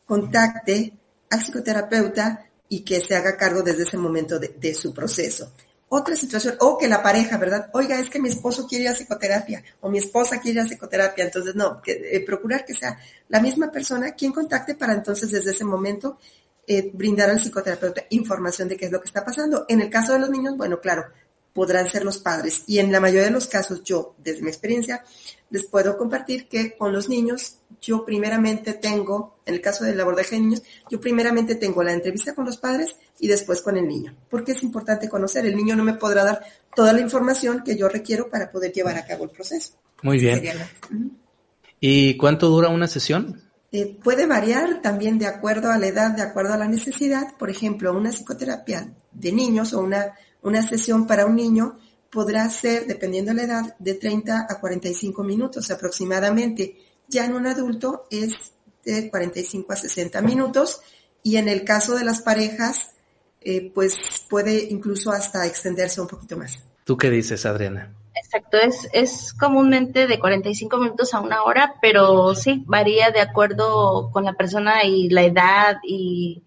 contacte al psicoterapeuta y que se haga cargo desde ese momento de, su proceso. Otra situación, o que la pareja, ¿verdad? Oiga, es que mi esposo quiere ir a psicoterapia o mi esposa quiere ir a psicoterapia, entonces no, que, eh, procurar que sea la misma persona quien contacte para entonces desde ese momento eh, brindar al psicoterapeuta información de qué es lo que está pasando. En el caso de los niños, bueno, claro, podrán ser los padres. Y en la mayoría de los casos, yo, desde mi experiencia, les puedo compartir que con los niños, yo primeramente tengo, en el caso del abordaje de niños, yo primeramente tengo la entrevista con los padres y después con el niño. Porque es importante conocer. El niño no me podrá dar toda la información que yo requiero para poder llevar a cabo el proceso. Muy bien. ¿Y cuánto dura una sesión? Eh, puede variar también de acuerdo a la edad, de acuerdo a la necesidad. Por ejemplo, una psicoterapia de niños o una, una sesión para un niño podrá ser, dependiendo de la edad, de 30 a 45 minutos aproximadamente. Ya en un adulto es de 45 a 60 minutos y en el caso de las parejas, eh, pues puede incluso hasta extenderse un poquito más. ¿Tú qué dices, Adriana? Exacto, es, es comúnmente de 45 minutos a una hora, pero sí, varía de acuerdo con la persona y la edad y,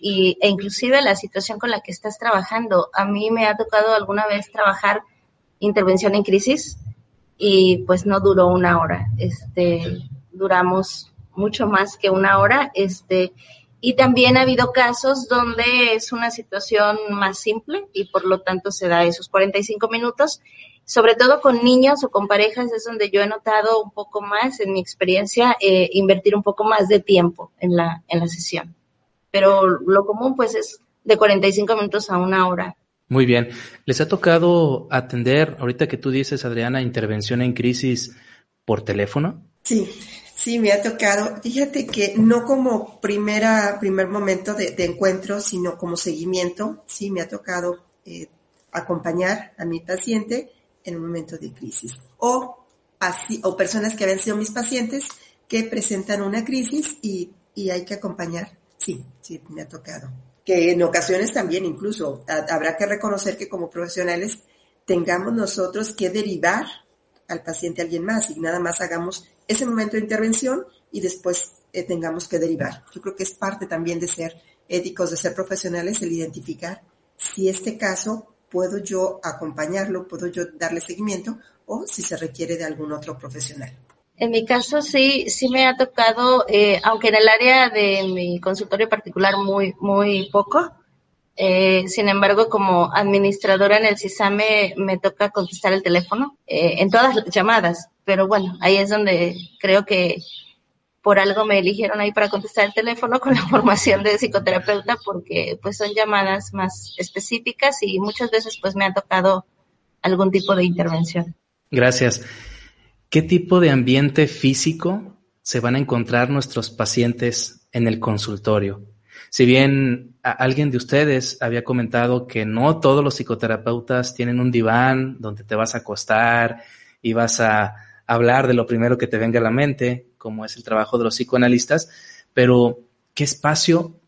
y, e inclusive la situación con la que estás trabajando. A mí me ha tocado alguna vez trabajar intervención en crisis y pues no duró una hora, este, duramos mucho más que una hora, este, y también ha habido casos donde es una situación más simple y por lo tanto se da esos 45 minutos. Sobre todo con niños o con parejas es donde yo he notado un poco más, en mi experiencia, eh, invertir un poco más de tiempo en la, en la sesión. Pero lo común pues es de 45 minutos a una hora. Muy bien. ¿Les ha tocado atender, ahorita que tú dices, Adriana, intervención en crisis por teléfono? Sí, Sí, me ha tocado. Fíjate que no como primera, primer momento de, encuentro, sino como seguimiento. Sí, me ha tocado eh, acompañar a mi paciente en un momento de crisis. O, así, o personas que habían sido mis pacientes que presentan una crisis y, y hay que acompañar. Sí, sí, me ha tocado. Que en ocasiones también incluso habrá que reconocer que como profesionales tengamos nosotros que derivar al paciente a alguien más y nada más hagamos ese momento de intervención y después eh, tengamos que derivar. Yo creo que es parte también de ser éticos, de ser profesionales, el identificar si este caso puedo yo acompañarlo, puedo yo darle seguimiento o si se requiere de algún otro profesional. En mi caso sí, sí me ha tocado, eh, aunque en el área de mi consultorio particular muy, muy poco, eh, sin embargo, como administradora en el CISAME me toca contestar el teléfono eh, en todas las llamadas, pero bueno, ahí es donde creo que por algo me eligieron ahí para contestar el teléfono con la formación de psicoterapeuta porque pues son llamadas más específicas y muchas veces pues me ha tocado algún tipo de intervención. Gracias. ¿Qué tipo de ambiente físico se van a encontrar nuestros pacientes en el consultorio? Si bien alguien de ustedes había comentado que no todos los psicoterapeutas tienen un diván donde te vas a acostar y vas a hablar de lo primero que te venga a la mente, como es el trabajo de los psicoanalistas, pero ¿qué espacio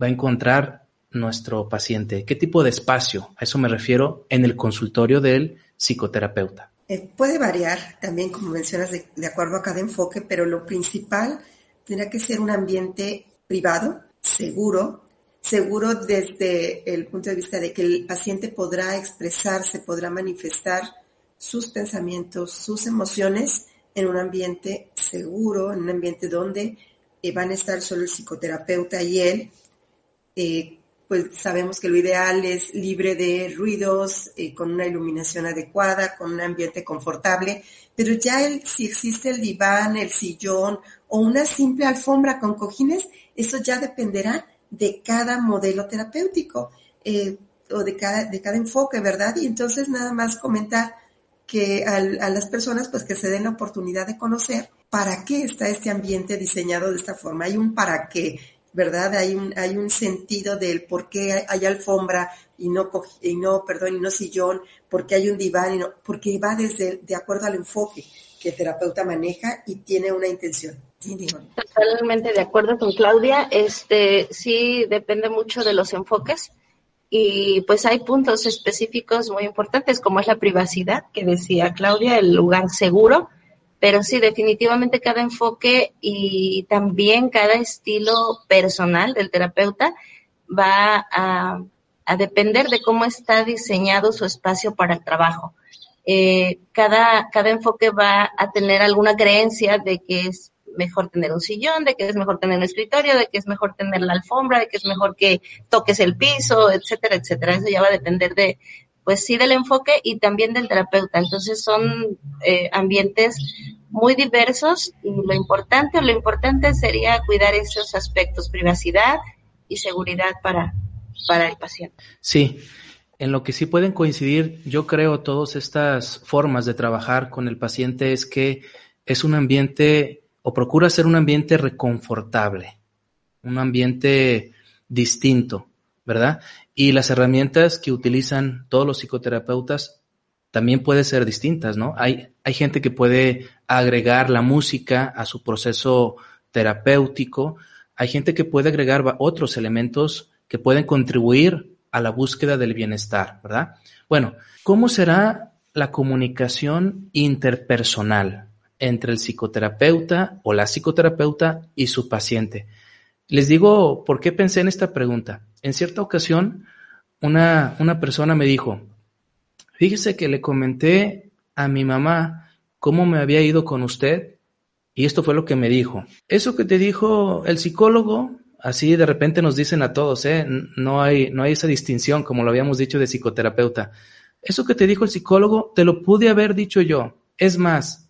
va a encontrar nuestro paciente? ¿Qué tipo de espacio? A eso me refiero en el consultorio del psicoterapeuta. Eh, puede variar también, como mencionas, de, acuerdo a cada enfoque, pero lo principal tendrá que ser un ambiente privado, seguro, seguro desde el punto de vista de que el paciente podrá expresarse, podrá manifestar sus pensamientos, sus emociones en un ambiente seguro, en un ambiente donde eh, van a estar solo el psicoterapeuta y él. Eh, pues sabemos que lo ideal es libre de ruidos, eh, con una iluminación adecuada, con un ambiente confortable, pero ya el, si existe el diván, el sillón o una simple alfombra con cojines, eso ya dependerá de cada modelo terapéutico eh, o de cada, de cada enfoque, ¿verdad? Y entonces nada más comentar que a las personas pues que se den la oportunidad de conocer para qué está este ambiente diseñado de esta forma. Hay un para qué, ¿verdad? Hay un, hay un sentido del por qué hay, alfombra y no, y no, perdón, y no sillón, por qué hay un diván y no, porque va desde, de acuerdo al enfoque que el terapeuta maneja y tiene una intención. Totalmente de acuerdo con Claudia. Este sí depende mucho de los enfoques. y pues hay puntos específicos muy importantes como es la privacidad que decía Claudia, el lugar seguro, pero sí, definitivamente cada enfoque y también cada estilo personal del terapeuta va a, depender de cómo está diseñado su espacio para el trabajo. Eh, cada, cada enfoque va a tener alguna creencia de que es mejor tener un sillón, de que es mejor tener un escritorio, de que es mejor tener la alfombra, de que es mejor que toques el piso, etcétera, etcétera. Eso ya va a depender de, pues sí, del enfoque y también del terapeuta. Entonces son eh, ambientes muy diversos y lo importante, lo importante sería cuidar esos aspectos, privacidad y seguridad para, para el paciente. Sí, en lo que sí pueden coincidir, yo creo, todas estas formas de trabajar con el paciente es que es un ambiente o procura ser un ambiente reconfortable, un ambiente distinto, ¿verdad? Y las herramientas que utilizan todos los psicoterapeutas también pueden ser distintas, ¿no? Hay, hay gente que puede agregar la música a su proceso terapéutico, hay gente que puede agregar otros elementos que pueden contribuir a la búsqueda del bienestar, ¿verdad? Bueno, ¿cómo será la comunicación interpersonal? entre el psicoterapeuta o la psicoterapeuta y su paciente. Les digo por qué pensé en esta pregunta. En cierta ocasión, una, una persona me dijo, fíjese que le comenté a mi mamá cómo me había ido con usted y esto fue lo que me dijo. Eso que te dijo el psicólogo, así de repente nos dicen a todos, ¿eh? no, hay, no hay esa distinción como lo habíamos dicho de psicoterapeuta. Eso que te dijo el psicólogo, te lo pude haber dicho yo. Es más,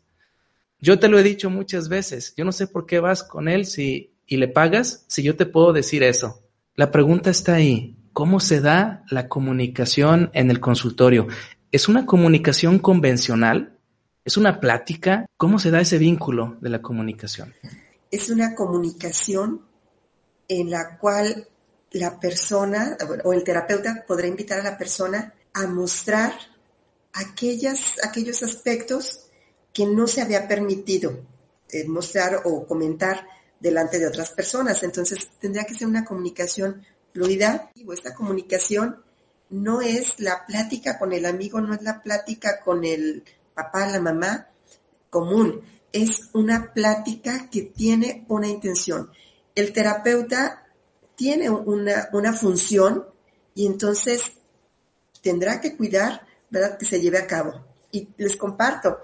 yo te lo he dicho muchas veces, yo no sé por qué vas con él si, y le pagas si yo te puedo decir eso. La pregunta está ahí, ¿cómo se da la comunicación en el consultorio? ¿Es una comunicación convencional? ¿Es una plática? ¿Cómo se da ese vínculo de la comunicación? Es una comunicación en la cual la persona o el terapeuta podrá invitar a la persona a mostrar aquellas, aquellos aspectos que no se había permitido eh, mostrar o comentar delante de otras personas. Entonces tendría que ser una comunicación fluida. Esta comunicación no es la plática con el amigo, no es la plática con el papá, la mamá común. Es una plática que tiene una intención. El terapeuta tiene una, una función y entonces tendrá que cuidar, ¿verdad?, que se lleve a cabo. Y les comparto,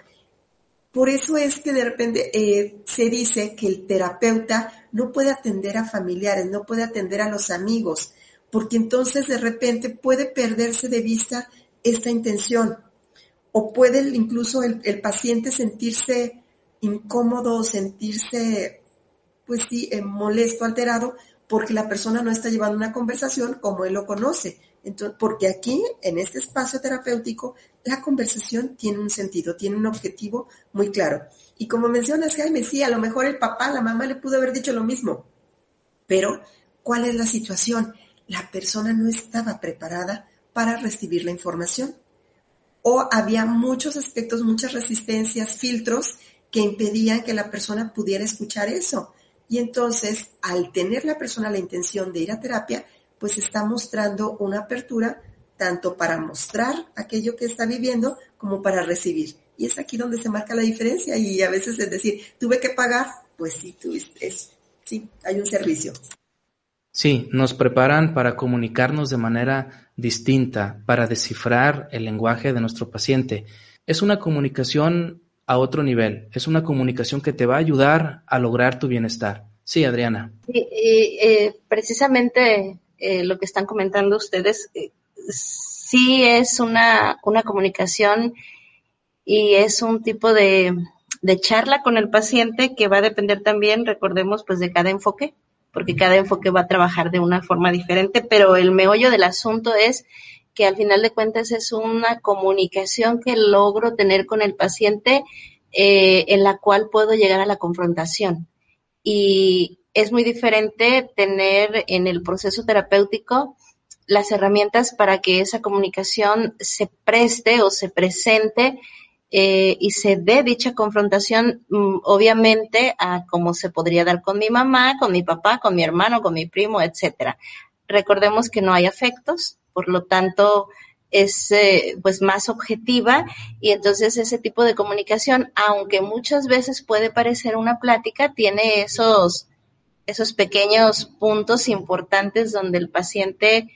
por eso es que de repente eh, se dice que el terapeuta no puede atender a familiares, no puede atender a los amigos, porque entonces de repente puede perderse de vista esta intención o puede incluso el, paciente sentirse incómodo, sentirse, pues sí, eh, molesto, alterado, porque la persona no está llevando una conversación como él lo conoce. Entonces, porque aquí, en este espacio terapéutico, la conversación tiene un sentido, tiene un objetivo muy claro. Y como mencionas, Jaime, sí, a lo mejor el papá, la mamá le pudo haber dicho lo mismo. Pero, ¿cuál es la situación? La persona no estaba preparada para recibir la información. O había muchos aspectos, muchas resistencias, filtros que impedían que la persona pudiera escuchar eso. Y entonces, al tener la persona la intención de ir a terapia, pues está mostrando una apertura tanto para mostrar aquello que está viviendo como para recibir. Y es aquí donde se marca la diferencia y a veces es decir, tuve que pagar, pues sí, es, sí, hay un servicio. Sí, nos preparan para comunicarnos de manera distinta, para descifrar el lenguaje de nuestro paciente. Es una comunicación a otro nivel, es una comunicación que te va a ayudar a lograr tu bienestar. Sí, Adriana. Sí, eh, precisamente eh, lo que están comentando ustedes, eh, sí es una, una comunicación y es un tipo de, de charla con el paciente que va a depender también, recordemos, pues de cada enfoque, porque cada enfoque va a trabajar de una forma diferente, pero el meollo del asunto es que al final de cuentas es una comunicación que logro tener con el paciente eh, en la cual puedo llegar a la confrontación. Y, es muy diferente tener en el proceso terapéutico las herramientas para que esa comunicación se preste o se presente eh, y se dé dicha confrontación, mm, obviamente, a como se podría dar con mi mamá, con mi papá, con mi hermano, con mi primo, etcétera. Recordemos que no hay afectos, por lo tanto es eh, pues más objetiva y entonces ese tipo de comunicación, aunque muchas veces puede parecer una plática, tiene esos, esos pequeños puntos importantes donde el paciente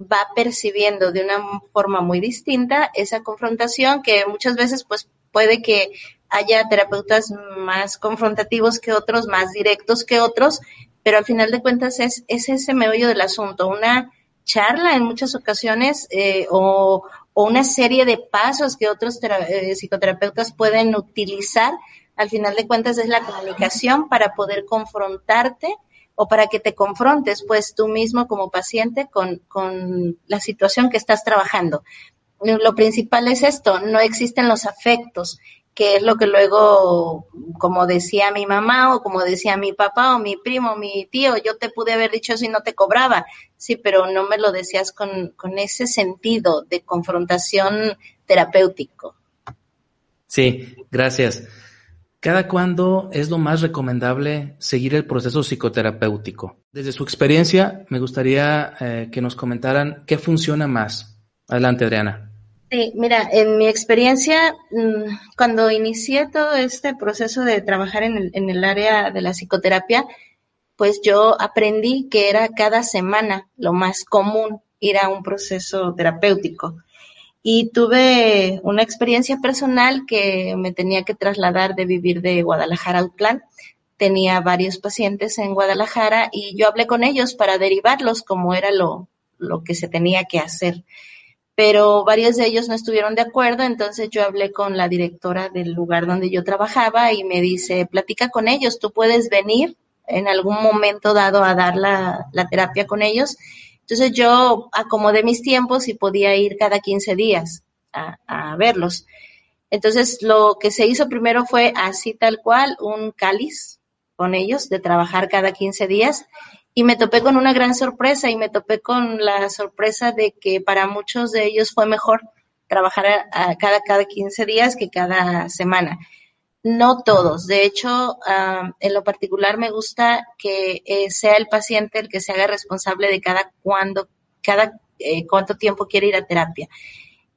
va percibiendo de una forma muy distinta esa confrontación que muchas veces pues puede que haya terapeutas más confrontativos que otros, más directos que otros, pero al final de cuentas es, es ese meollo del asunto, una charla en muchas ocasiones eh, o, una serie de pasos que otros eh, psicoterapeutas pueden utilizar, al final de cuentas es la comunicación para poder confrontarte o para que te confrontes pues tú mismo como paciente con, con la situación que estás trabajando. Lo principal es esto, no existen los afectos que es lo que luego, como decía mi mamá o como decía mi papá o mi primo, mi tío, yo te pude haber dicho si no te cobraba, sí, pero no me lo decías con, con ese sentido de confrontación terapéutico. Sí, gracias. ¿Cada cuándo es lo más recomendable seguir el proceso psicoterapéutico? Desde su experiencia, me gustaría eh, que nos comentaran qué funciona más. Adelante, Adriana. Sí, mira, en mi experiencia, mm, cuando inicié todo este proceso de trabajar en el, en el área de la psicoterapia, pues yo aprendí que era cada semana lo más común ir a un proceso terapéutico. Y tuve una experiencia personal que me tenía que trasladar de vivir de Guadalajara a Utlán. Tenía varios pacientes en Guadalajara y yo hablé con ellos para derivarlos como era lo, lo que se tenía que hacer pero varios de ellos no estuvieron de acuerdo, entonces yo hablé con la directora del lugar donde yo trabajaba y me dice, platica con ellos, tú puedes venir en algún momento dado a dar la, terapia con ellos. Entonces yo acomodé mis tiempos y podía ir cada 15 días a, verlos. Entonces lo que se hizo primero fue así tal cual, un cáliz con ellos de trabajar cada 15 días y me topé con una gran sorpresa y me topé con la sorpresa de que para muchos de ellos fue mejor trabajar cada, cada 15 días que cada semana. No todos, de hecho, en lo particular me gusta que eh, sea el paciente el que se haga responsable de cada cuándo, cada eh, cuánto tiempo quiere ir a terapia.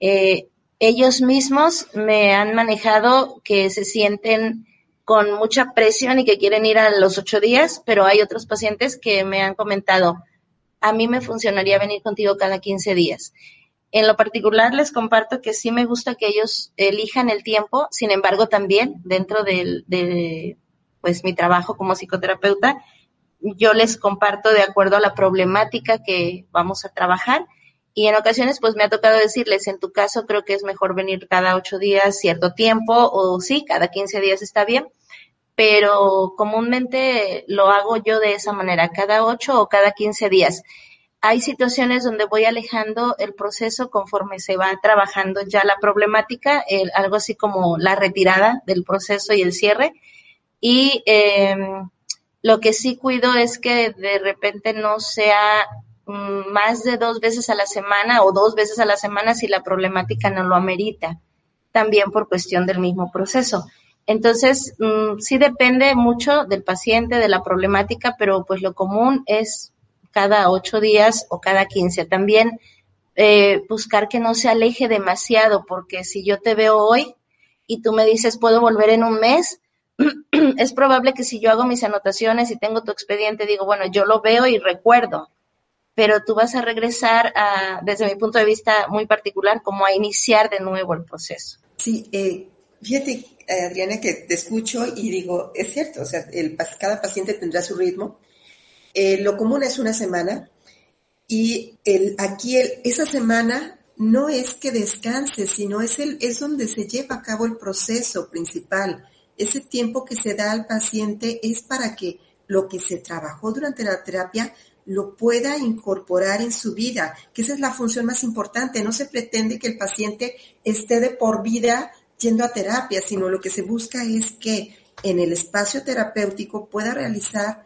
Eh, ellos mismos me han manejado que se sienten con mucha presión y que quieren ir a los ocho días, pero hay otros pacientes que me han comentado, a mí me funcionaría venir contigo cada 15 días. En lo particular les comparto que sí me gusta que ellos elijan el tiempo, sin embargo también dentro de, pues mi trabajo como psicoterapeuta, yo les comparto de acuerdo a la problemática que vamos a trabajar y en ocasiones pues me ha tocado decirles, en tu caso creo que es mejor venir cada ocho días cierto tiempo o sí, cada 15 días está bien, pero comúnmente lo hago yo de esa manera, cada ocho o cada 15 días. Hay situaciones donde voy alejando el proceso conforme se va trabajando ya la problemática, algo así como la retirada del proceso y el cierre. Y em, lo que sí cuido es que de repente no sea Mm, más de dos veces a la semana o dos veces a la semana si la problemática no lo amerita, también por cuestión del mismo proceso. Entonces, mm, sí depende mucho del paciente, de la problemática, pero pues lo común es cada ocho días o cada quince. También eh, buscar que no se aleje demasiado, porque si yo te veo hoy y tú me dices puedo volver en un mes, es probable que si yo hago mis anotaciones y tengo tu expediente, digo, bueno, yo lo veo y recuerdo, pero tú vas a regresar a, desde mi punto de vista muy particular, como a iniciar de nuevo el proceso. Sí, eh, fíjate, Adriana, que te escucho y digo, es cierto, o sea, cada paciente tendrá su ritmo. Eh, lo común es una semana y el, aquí el, esa semana no es que descanse, sino es, el, es donde se lleva a cabo el proceso principal. Ese tiempo que se da al paciente es para que lo que se trabajó durante la terapia lo pueda incorporar en su vida, que esa es la función más importante. No se pretende que el paciente esté de por vida yendo a terapia, sino lo que se busca es que en el espacio terapéutico pueda realizar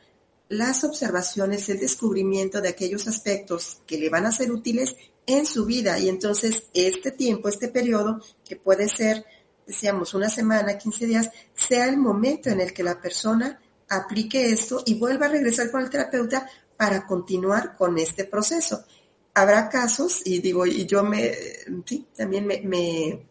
las observaciones, el descubrimiento de aquellos aspectos que le van a ser útiles en su vida. Y entonces este tiempo, este periodo, que puede ser, decíamos, una semana, 15 días, sea el momento en el que la persona aplique esto y vuelva a regresar con el terapeuta para continuar con este proceso. habrá casos, y digo, y yo me, sí, también me, me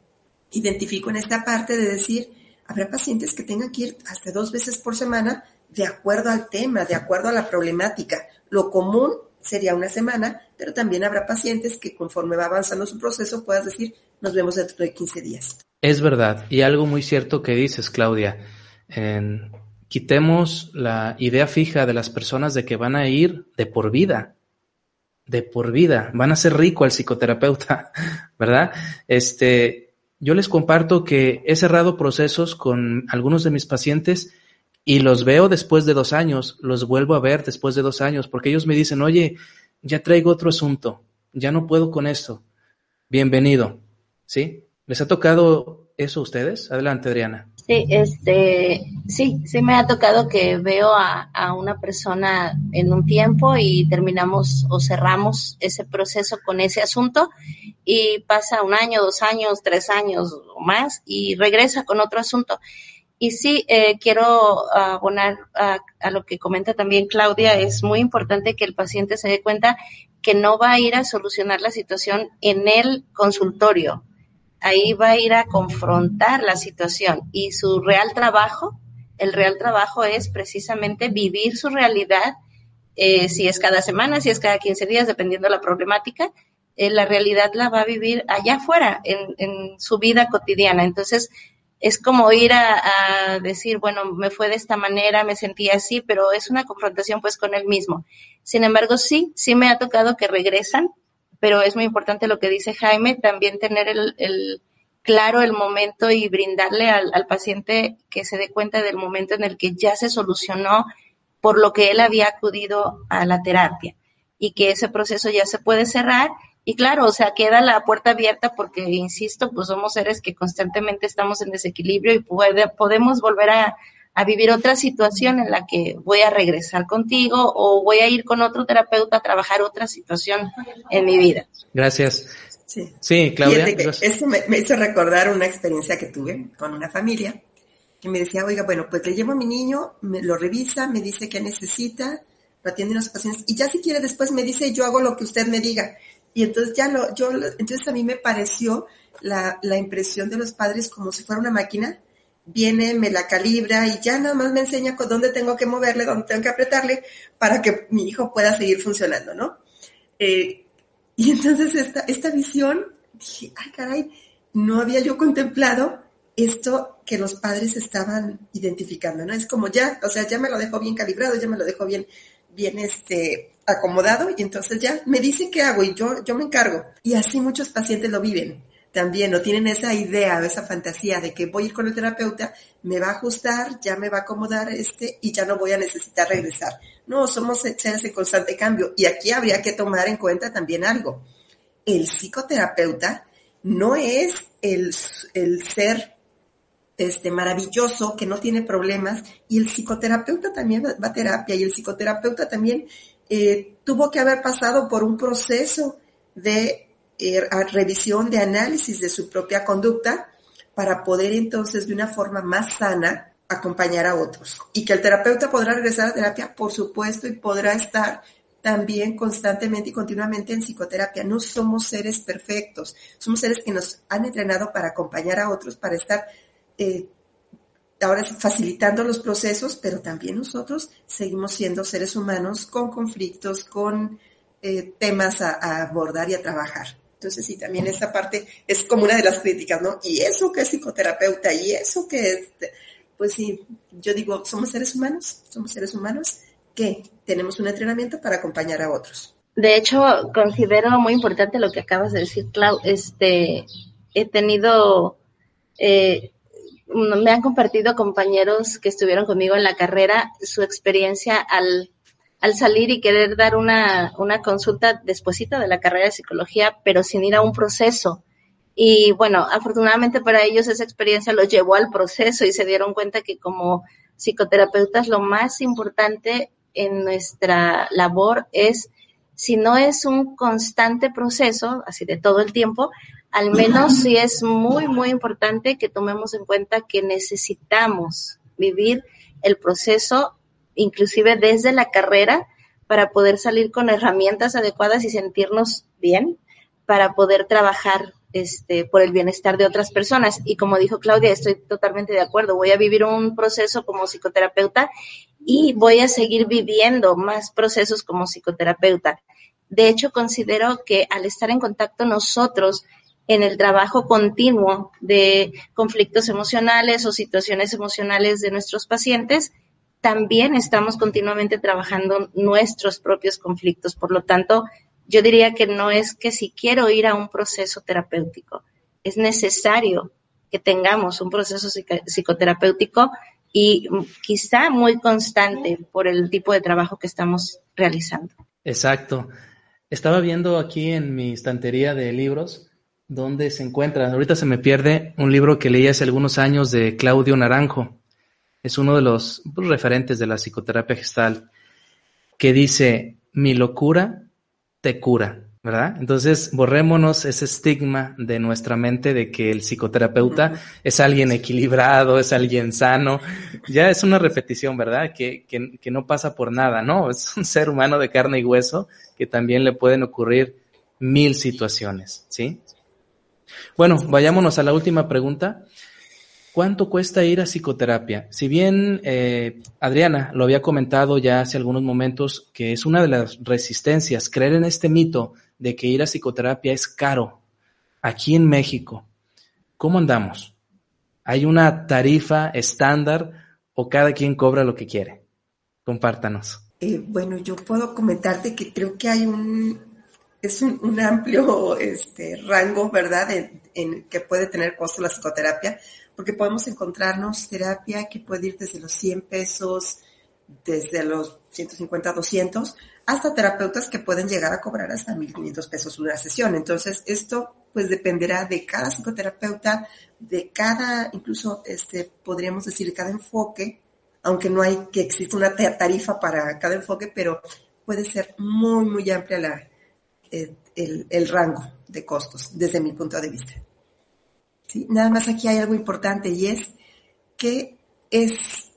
identifico en esta parte de decir, habrá pacientes que tengan que ir hasta dos veces por semana de acuerdo al tema, de acuerdo a la problemática. Lo común sería una semana, pero también habrá pacientes que conforme va avanzando su proceso puedas decir, nos vemos dentro de 15 días. Es verdad, y algo muy cierto que dices, Claudia. quitemos la idea fija de las personas de que van a ir de por vida, de por vida, van a ser rico al psicoterapeuta, ¿verdad? Este, yo les comparto que he cerrado procesos con algunos de mis pacientes y los veo después de dos años, los vuelvo a ver después de dos años, porque ellos me dicen, oye, ya traigo otro asunto, ya no puedo con esto. Bienvenido, ¿sí? ¿Les ha tocado eso a ustedes? Adelante, Adriana. Sí, este, sí, sí me ha tocado que veo a, a, una persona en un tiempo y terminamos o cerramos ese proceso con ese asunto y pasa un año, dos años, tres años o más y regresa con otro asunto. Y sí, eh, quiero abonar a, a, lo que comenta también Claudia, es muy importante que el paciente se dé cuenta que no va a ir a solucionar la situación en el consultorio, ahí va a ir a confrontar la situación. Y su real trabajo, el real trabajo es precisamente vivir su realidad, eh, si es cada semana, si es cada 15 días, dependiendo de la problemática, eh, la realidad la va a vivir allá afuera, en, en su vida cotidiana. Entonces, es como ir a, decir, bueno, me fue de esta manera, me sentí así, pero es una confrontación pues con él mismo. Sin embargo, sí, sí me ha tocado que regresan, pero es muy importante lo que dice Jaime, también tener el, claro el momento y brindarle al, paciente que se dé cuenta del momento en el que ya se solucionó por lo que él había acudido a la terapia y que ese proceso ya se puede cerrar y claro, o sea, queda la puerta abierta porque, insisto, pues somos seres que constantemente estamos en desequilibrio y puede, podemos volver a, a, vivir otra situación en la que voy a regresar contigo o voy a ir con otro terapeuta a trabajar otra situación en mi vida. Gracias. Sí, sí Claudia. Eso me, me hizo recordar una experiencia que tuve con una familia que me decía, oiga, bueno, pues le llevo a mi niño, me lo revisa, me dice qué necesita, lo atiende los pacientes y ya si quiere después me dice, yo hago lo que usted me diga. Y entonces ya lo, yo, entonces a mí me pareció la, la impresión de los padres como si fuera una máquina, viene, me la calibra y ya nada más me enseña con dónde tengo que moverle, dónde tengo que apretarle para que mi hijo pueda seguir funcionando, ¿no? Eh, y entonces esta, esta visión, dije, ay caray, no había yo contemplado esto que los padres estaban identificando, ¿no? Es como ya, o sea, ya me lo dejo bien calibrado, ya me lo dejo bien, bien este, acomodado y entonces ya me dice qué hago y yo, yo me encargo. Y así muchos pacientes lo viven también, o tienen esa idea o esa fantasía de que voy a ir con el terapeuta, me va a ajustar, ya me va a acomodar este y ya no voy a necesitar regresar. No, somos seres en constante cambio y aquí habría que tomar en cuenta también algo. El psicoterapeuta no es el, el ser este, maravilloso, que no tiene problemas, y el psicoterapeuta también va a terapia, y el psicoterapeuta también eh, tuvo que haber pasado por un proceso de eh, revisión, de análisis de su propia conducta, para poder entonces de una forma más sana acompañar a otros. Y que el terapeuta podrá regresar a terapia, por supuesto, y podrá estar también constantemente y continuamente en psicoterapia. No somos seres perfectos, somos seres que nos han entrenado para acompañar a otros, para estar eh, ahora facilitando los procesos, pero también nosotros seguimos siendo seres humanos con conflictos, con eh, temas a, abordar y a trabajar. Entonces, sí, también esa parte es como una de las críticas, ¿no? Y eso que es psicoterapeuta, y eso que es, pues sí, yo digo, somos seres humanos, somos seres humanos que tenemos un entrenamiento para acompañar a otros. De hecho, considero muy importante lo que acabas de decir, Clau. Este, he tenido eh, me han compartido compañeros que estuvieron conmigo en la carrera su experiencia al, al salir y querer dar una, una consulta despuesito de la carrera de psicología, pero sin ir a un proceso. Y bueno, afortunadamente para ellos esa experiencia los llevó al proceso y se dieron cuenta que como psicoterapeutas lo más importante en nuestra labor es, si no es un constante proceso, así de todo el tiempo, al menos sí es muy, muy importante que tomemos en cuenta que necesitamos vivir el proceso, inclusive desde la carrera, para poder salir con herramientas adecuadas y sentirnos bien para poder trabajar este, por el bienestar de otras personas. Y como dijo Claudia, estoy totalmente de acuerdo. Voy a vivir un proceso como psicoterapeuta y voy a seguir viviendo más procesos como psicoterapeuta. De hecho, considero que al estar en contacto nosotros en el trabajo continuo de conflictos emocionales o situaciones emocionales de nuestros pacientes, también estamos continuamente trabajando nuestros propios conflictos. Por lo tanto, yo diría que no es que si quiero ir a un proceso terapéutico, es necesario que tengamos un proceso psicoterapéutico y quizá muy constante por el tipo de trabajo que estamos realizando. Exacto. Estaba viendo aquí en mi estantería de libros donde se encuentra, ahorita se me pierde un libro que leí hace algunos años de Claudio Naranjo. Es uno de los pues, referentes de la psicoterapia gestal que dice, mi locura te cura, ¿verdad? Entonces, borrémonos ese estigma de nuestra mente de que el psicoterapeuta es alguien equilibrado, es alguien sano. Ya es una repetición, ¿verdad? Que, que, que no pasa por nada, ¿no? Es un ser humano de carne y hueso que también le pueden ocurrir mil situaciones, ¿sí? Bueno, vayámonos a la última pregunta. ¿Cuánto cuesta ir a psicoterapia? Si bien eh, Adriana lo había comentado ya hace algunos momentos, que es una de las resistencias, creer en este mito de que ir a psicoterapia es caro aquí en México. ¿Cómo andamos? ¿Hay una tarifa estándar o cada quien cobra lo que quiere? Compártanos. Eh, bueno, yo puedo comentarte que creo que hay un, es un, amplio este, rango, ¿verdad?, en, que puede tener costo la psicoterapia porque podemos encontrarnos terapia que puede ir desde los 100 pesos, desde los 150, 200, hasta terapeutas que pueden llegar a cobrar hasta 1.500 pesos una sesión. Entonces, esto pues dependerá de cada psicoterapeuta, de cada, incluso este, podríamos decir, cada enfoque, aunque no hay que exista una tarifa para cada enfoque, pero puede ser muy, muy amplia la, el, rango de costos desde mi punto de vista. Nada más aquí hay algo importante y es que es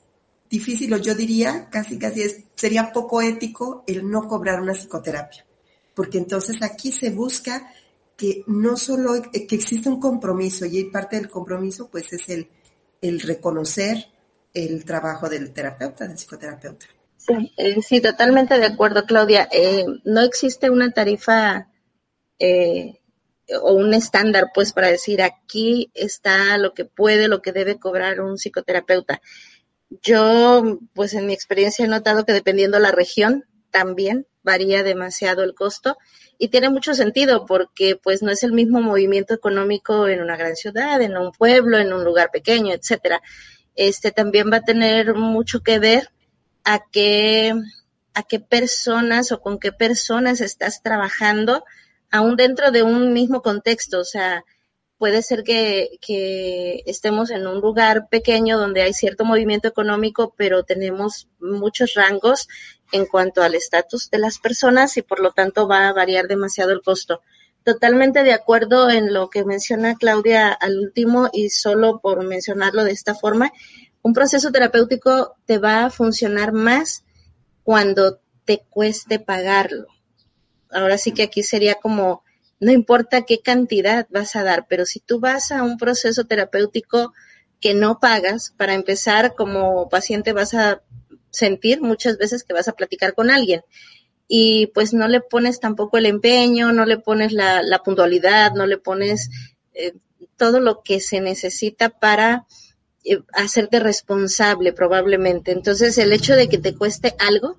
difícil, o yo diría, casi casi es, sería poco ético el no cobrar una psicoterapia, porque entonces aquí se busca que no solo que existe un compromiso y parte del compromiso pues es el reconocer el trabajo del terapeuta, del psicoterapeuta. Sí, eh, sí, totalmente de acuerdo, Claudia. Eh, no existe una tarifa eh, o un estándar, pues, para decir aquí está lo que puede, lo que debe cobrar un psicoterapeuta. Yo, pues, en mi experiencia he notado que dependiendo la región, también varía demasiado el costo y tiene mucho sentido porque pues no es el mismo movimiento económico en una gran ciudad, en un pueblo, en un lugar pequeño, etcétera. Este también va a tener mucho que ver a qué a qué personas o con qué personas estás trabajando aún dentro de un mismo contexto, o sea, puede ser que, que, estemos en un lugar pequeño donde hay cierto movimiento económico, pero tenemos muchos rangos en cuanto al estatus de las personas y por lo tanto va a variar demasiado el costo. Totalmente de acuerdo en lo que menciona Claudia al último y solo por mencionarlo de esta forma, un proceso terapéutico te va a funcionar más cuando te cueste pagarlo. Ahora sí que aquí sería como, no importa qué cantidad vas a dar, pero si tú vas a un proceso terapéutico que no pagas, para empezar, como paciente vas a sentir muchas veces que vas a platicar con alguien. Y pues no le pones tampoco el empeño, no le pones la, puntualidad, no le pones eh, todo lo que se necesita para hacerte responsable probablemente. Entonces el hecho de que te cueste algo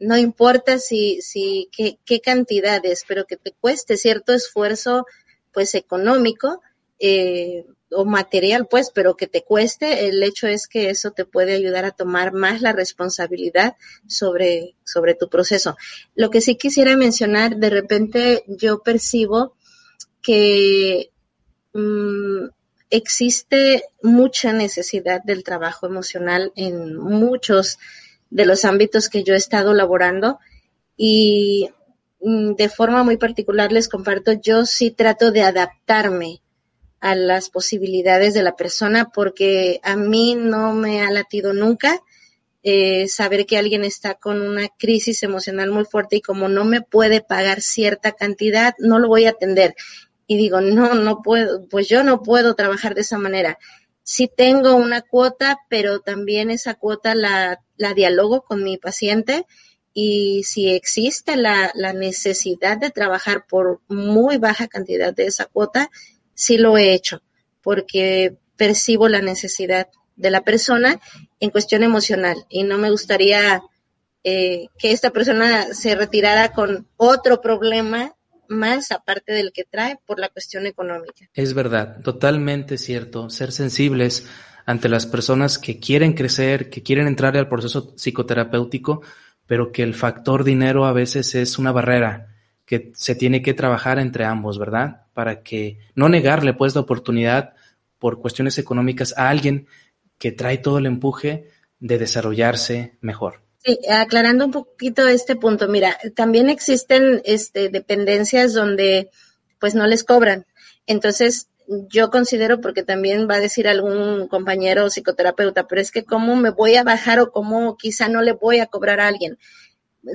no importa si, si qué, qué cantidades, pero que te cueste cierto esfuerzo, pues económico eh, o material, pues, pero que te cueste, el hecho es que eso te puede ayudar a tomar más la responsabilidad sobre, sobre tu proceso. Lo que sí quisiera mencionar, de repente yo percibo que mm, existe mucha necesidad del trabajo emocional en muchos de los ámbitos que yo he estado laborando y mm, de forma muy particular les comparto, yo sí trato de adaptarme a las posibilidades de la persona porque a mí no me ha latido nunca eh, saber que alguien está con una crisis emocional muy fuerte y como no me puede pagar cierta cantidad, no lo voy a atender. Y digo, no, no puedo, pues yo no puedo trabajar de esa manera. Sí tengo una cuota, pero también esa cuota la, la dialogo con mi paciente y si existe la, la, necesidad de trabajar por muy baja cantidad de esa cuota, sí lo he hecho, porque percibo la necesidad de la persona en cuestión emocional y no me gustaría eh, que esta persona se retirara con otro problema más aparte del que trae por la cuestión económica. Es verdad, totalmente cierto. Ser sensibles ante las personas que quieren crecer, que quieren entrar al proceso psicoterapéutico, pero que el factor dinero a veces es una barrera que se tiene que trabajar entre ambos, ¿verdad? Para que no negarle pues la oportunidad por cuestiones económicas a alguien que trae todo el empuje de desarrollarse mejor. Sí, aclarando un poquito este punto, mira, también existen este, dependencias donde pues no les cobran. Entonces, yo considero, porque también va a decir algún compañero psicoterapeuta, pero es que cómo me voy a bajar o cómo quizá no le voy a cobrar a alguien.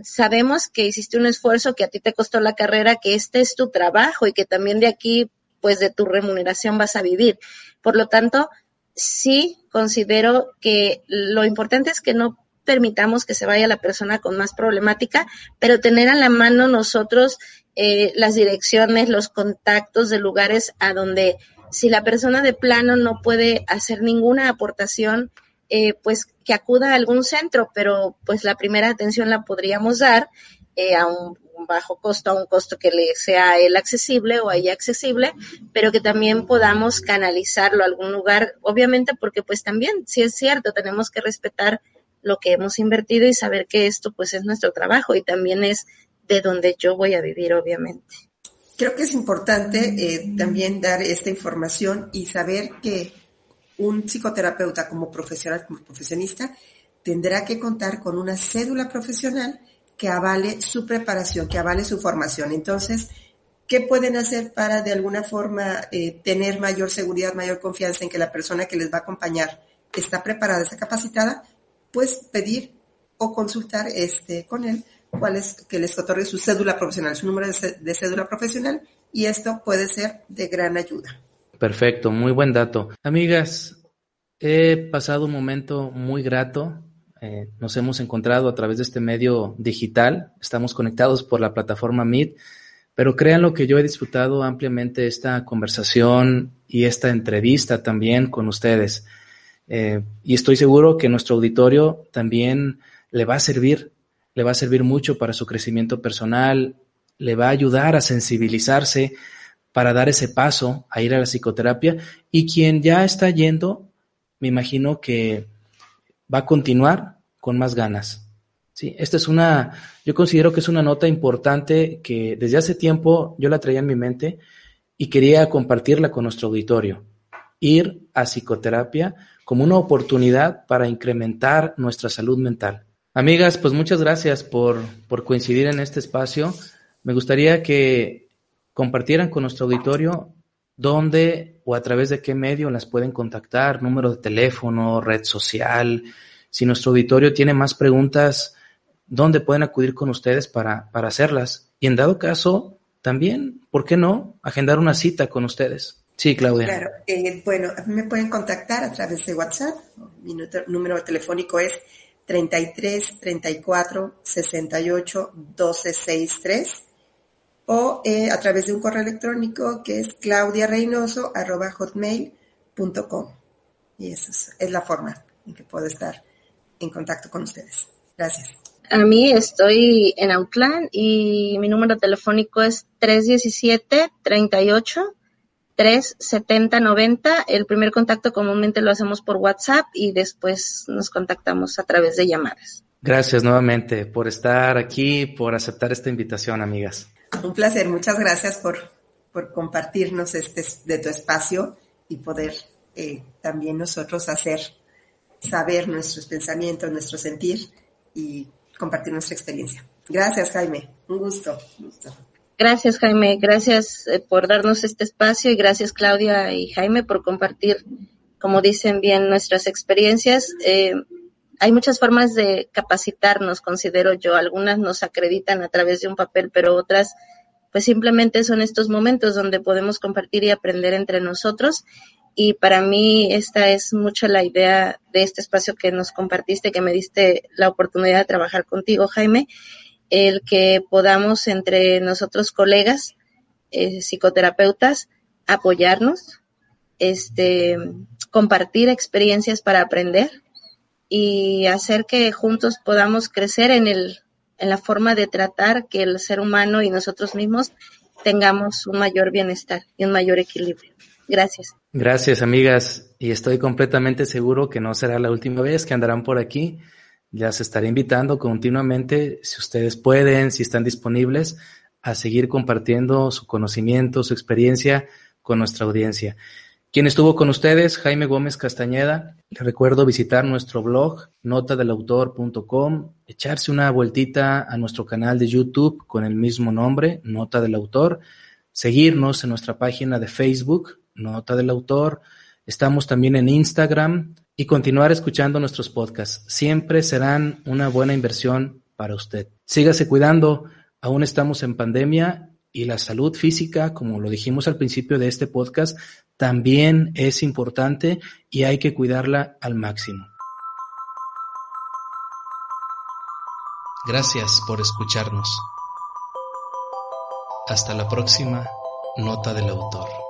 Sabemos que hiciste un esfuerzo, que a ti te costó la carrera, que este es tu trabajo y que también de aquí, pues de tu remuneración vas a vivir. Por lo tanto, sí considero que lo importante es que no permitamos que se vaya la persona con más problemática, pero tener a la mano nosotros eh, las direcciones, los contactos de lugares a donde si la persona de plano no puede hacer ninguna aportación, eh, pues que acuda a algún centro, pero pues la primera atención la podríamos dar eh, a un, bajo costo, a un costo que le sea él accesible o a accesible, pero que también podamos canalizarlo a algún lugar, obviamente porque pues también, si es cierto, tenemos que respetar lo que hemos invertido y saber que esto pues es nuestro trabajo y también es de donde yo voy a vivir, obviamente. Creo que es importante eh, también dar esta información y saber que un psicoterapeuta como profesional, como profesionista, tendrá que contar con una cédula profesional que avale su preparación, que avale su formación. Entonces, ¿qué pueden hacer para de alguna forma eh, tener mayor seguridad, mayor confianza en que la persona que les va a acompañar está preparada, está capacitada? Pues pedir o consultar este, con él cuál es que les otorgue su cédula profesional, su número de cédula profesional y esto puede ser de gran ayuda. Perfecto, muy buen dato. Amigas, he pasado un momento muy grato. Eh, nos hemos encontrado a través de este medio digital. Estamos conectados por la plataforma Meet, pero créanlo que yo he disfrutado ampliamente esta conversación y esta entrevista también con ustedes. Eh, y estoy seguro que nuestro auditorio también le va a servir, le va a servir mucho para su crecimiento personal, le va a ayudar a sensibilizarse para dar ese paso a ir a la psicoterapia y quien ya está yendo, me imagino que va a continuar con más ganas. Sí, esta es una, yo considero que es una nota importante que desde hace tiempo yo la traía en mi mente y quería compartirla con nuestro auditorio. Ir a psicoterapia como una oportunidad para incrementar nuestra salud mental. Amigas, pues muchas gracias por, por coincidir en este espacio. Me gustaría que compartieran con nuestro auditorio dónde o a través de qué medio las pueden contactar, número de teléfono, red social. Si nuestro auditorio tiene más preguntas, dónde pueden acudir con ustedes para, para hacerlas. Y en dado caso, también, ¿por qué no? Agendar una cita con ustedes. Sí, Claudia. Claro, eh, bueno, me pueden contactar a través de WhatsApp. Mi número telefónico es 33 34 68 12 63 o eh, a través de un correo electrónico que es claudiareynoso.hotmail.com. Y esa es, es la forma en que puedo estar en contacto con ustedes. Gracias. A mí estoy en Outland y mi número telefónico es 317 38 37090. El primer contacto comúnmente lo hacemos por WhatsApp y después nos contactamos a través de llamadas. Gracias nuevamente por estar aquí, por aceptar esta invitación, amigas. Un placer, muchas gracias por, por compartirnos este de tu espacio y poder eh, también nosotros hacer saber nuestros pensamientos, nuestro sentir y compartir nuestra experiencia. Gracias, Jaime. Un gusto. Un gusto. Gracias, Jaime. Gracias eh, por darnos este espacio y gracias, Claudia y Jaime, por compartir, como dicen bien, nuestras experiencias. Eh, hay muchas formas de capacitarnos, considero yo. Algunas nos acreditan a través de un papel, pero otras pues simplemente son estos momentos donde podemos compartir y aprender entre nosotros. Y para mí esta es mucho la idea de este espacio que nos compartiste, que me diste la oportunidad de trabajar contigo, Jaime, el que podamos entre nosotros colegas, eh, psicoterapeutas, apoyarnos, este, compartir experiencias para aprender y hacer que juntos podamos crecer en el en la forma de tratar que el ser humano y nosotros mismos tengamos un mayor bienestar y un mayor equilibrio. Gracias. Gracias, amigas. Y estoy completamente seguro que no será la última vez que andarán por aquí. Ya se estaré invitando continuamente, si ustedes pueden, si están disponibles, a seguir compartiendo su conocimiento, su experiencia con nuestra audiencia. Quien estuvo con ustedes, Jaime Gómez Castañeda. Les recuerdo visitar nuestro blog, notadelautor.com, echarse una vueltita a nuestro canal de YouTube con el mismo nombre, Nota del Autor, seguirnos en nuestra página de Facebook, Nota del Autor. Estamos también en Instagram y continuar escuchando nuestros podcasts. Siempre serán una buena inversión para usted. Sígase cuidando, aún estamos en pandemia y la salud física, como lo dijimos al principio de este podcast, también es importante y hay que cuidarla al máximo. Gracias por escucharnos. Hasta la próxima nota del autor.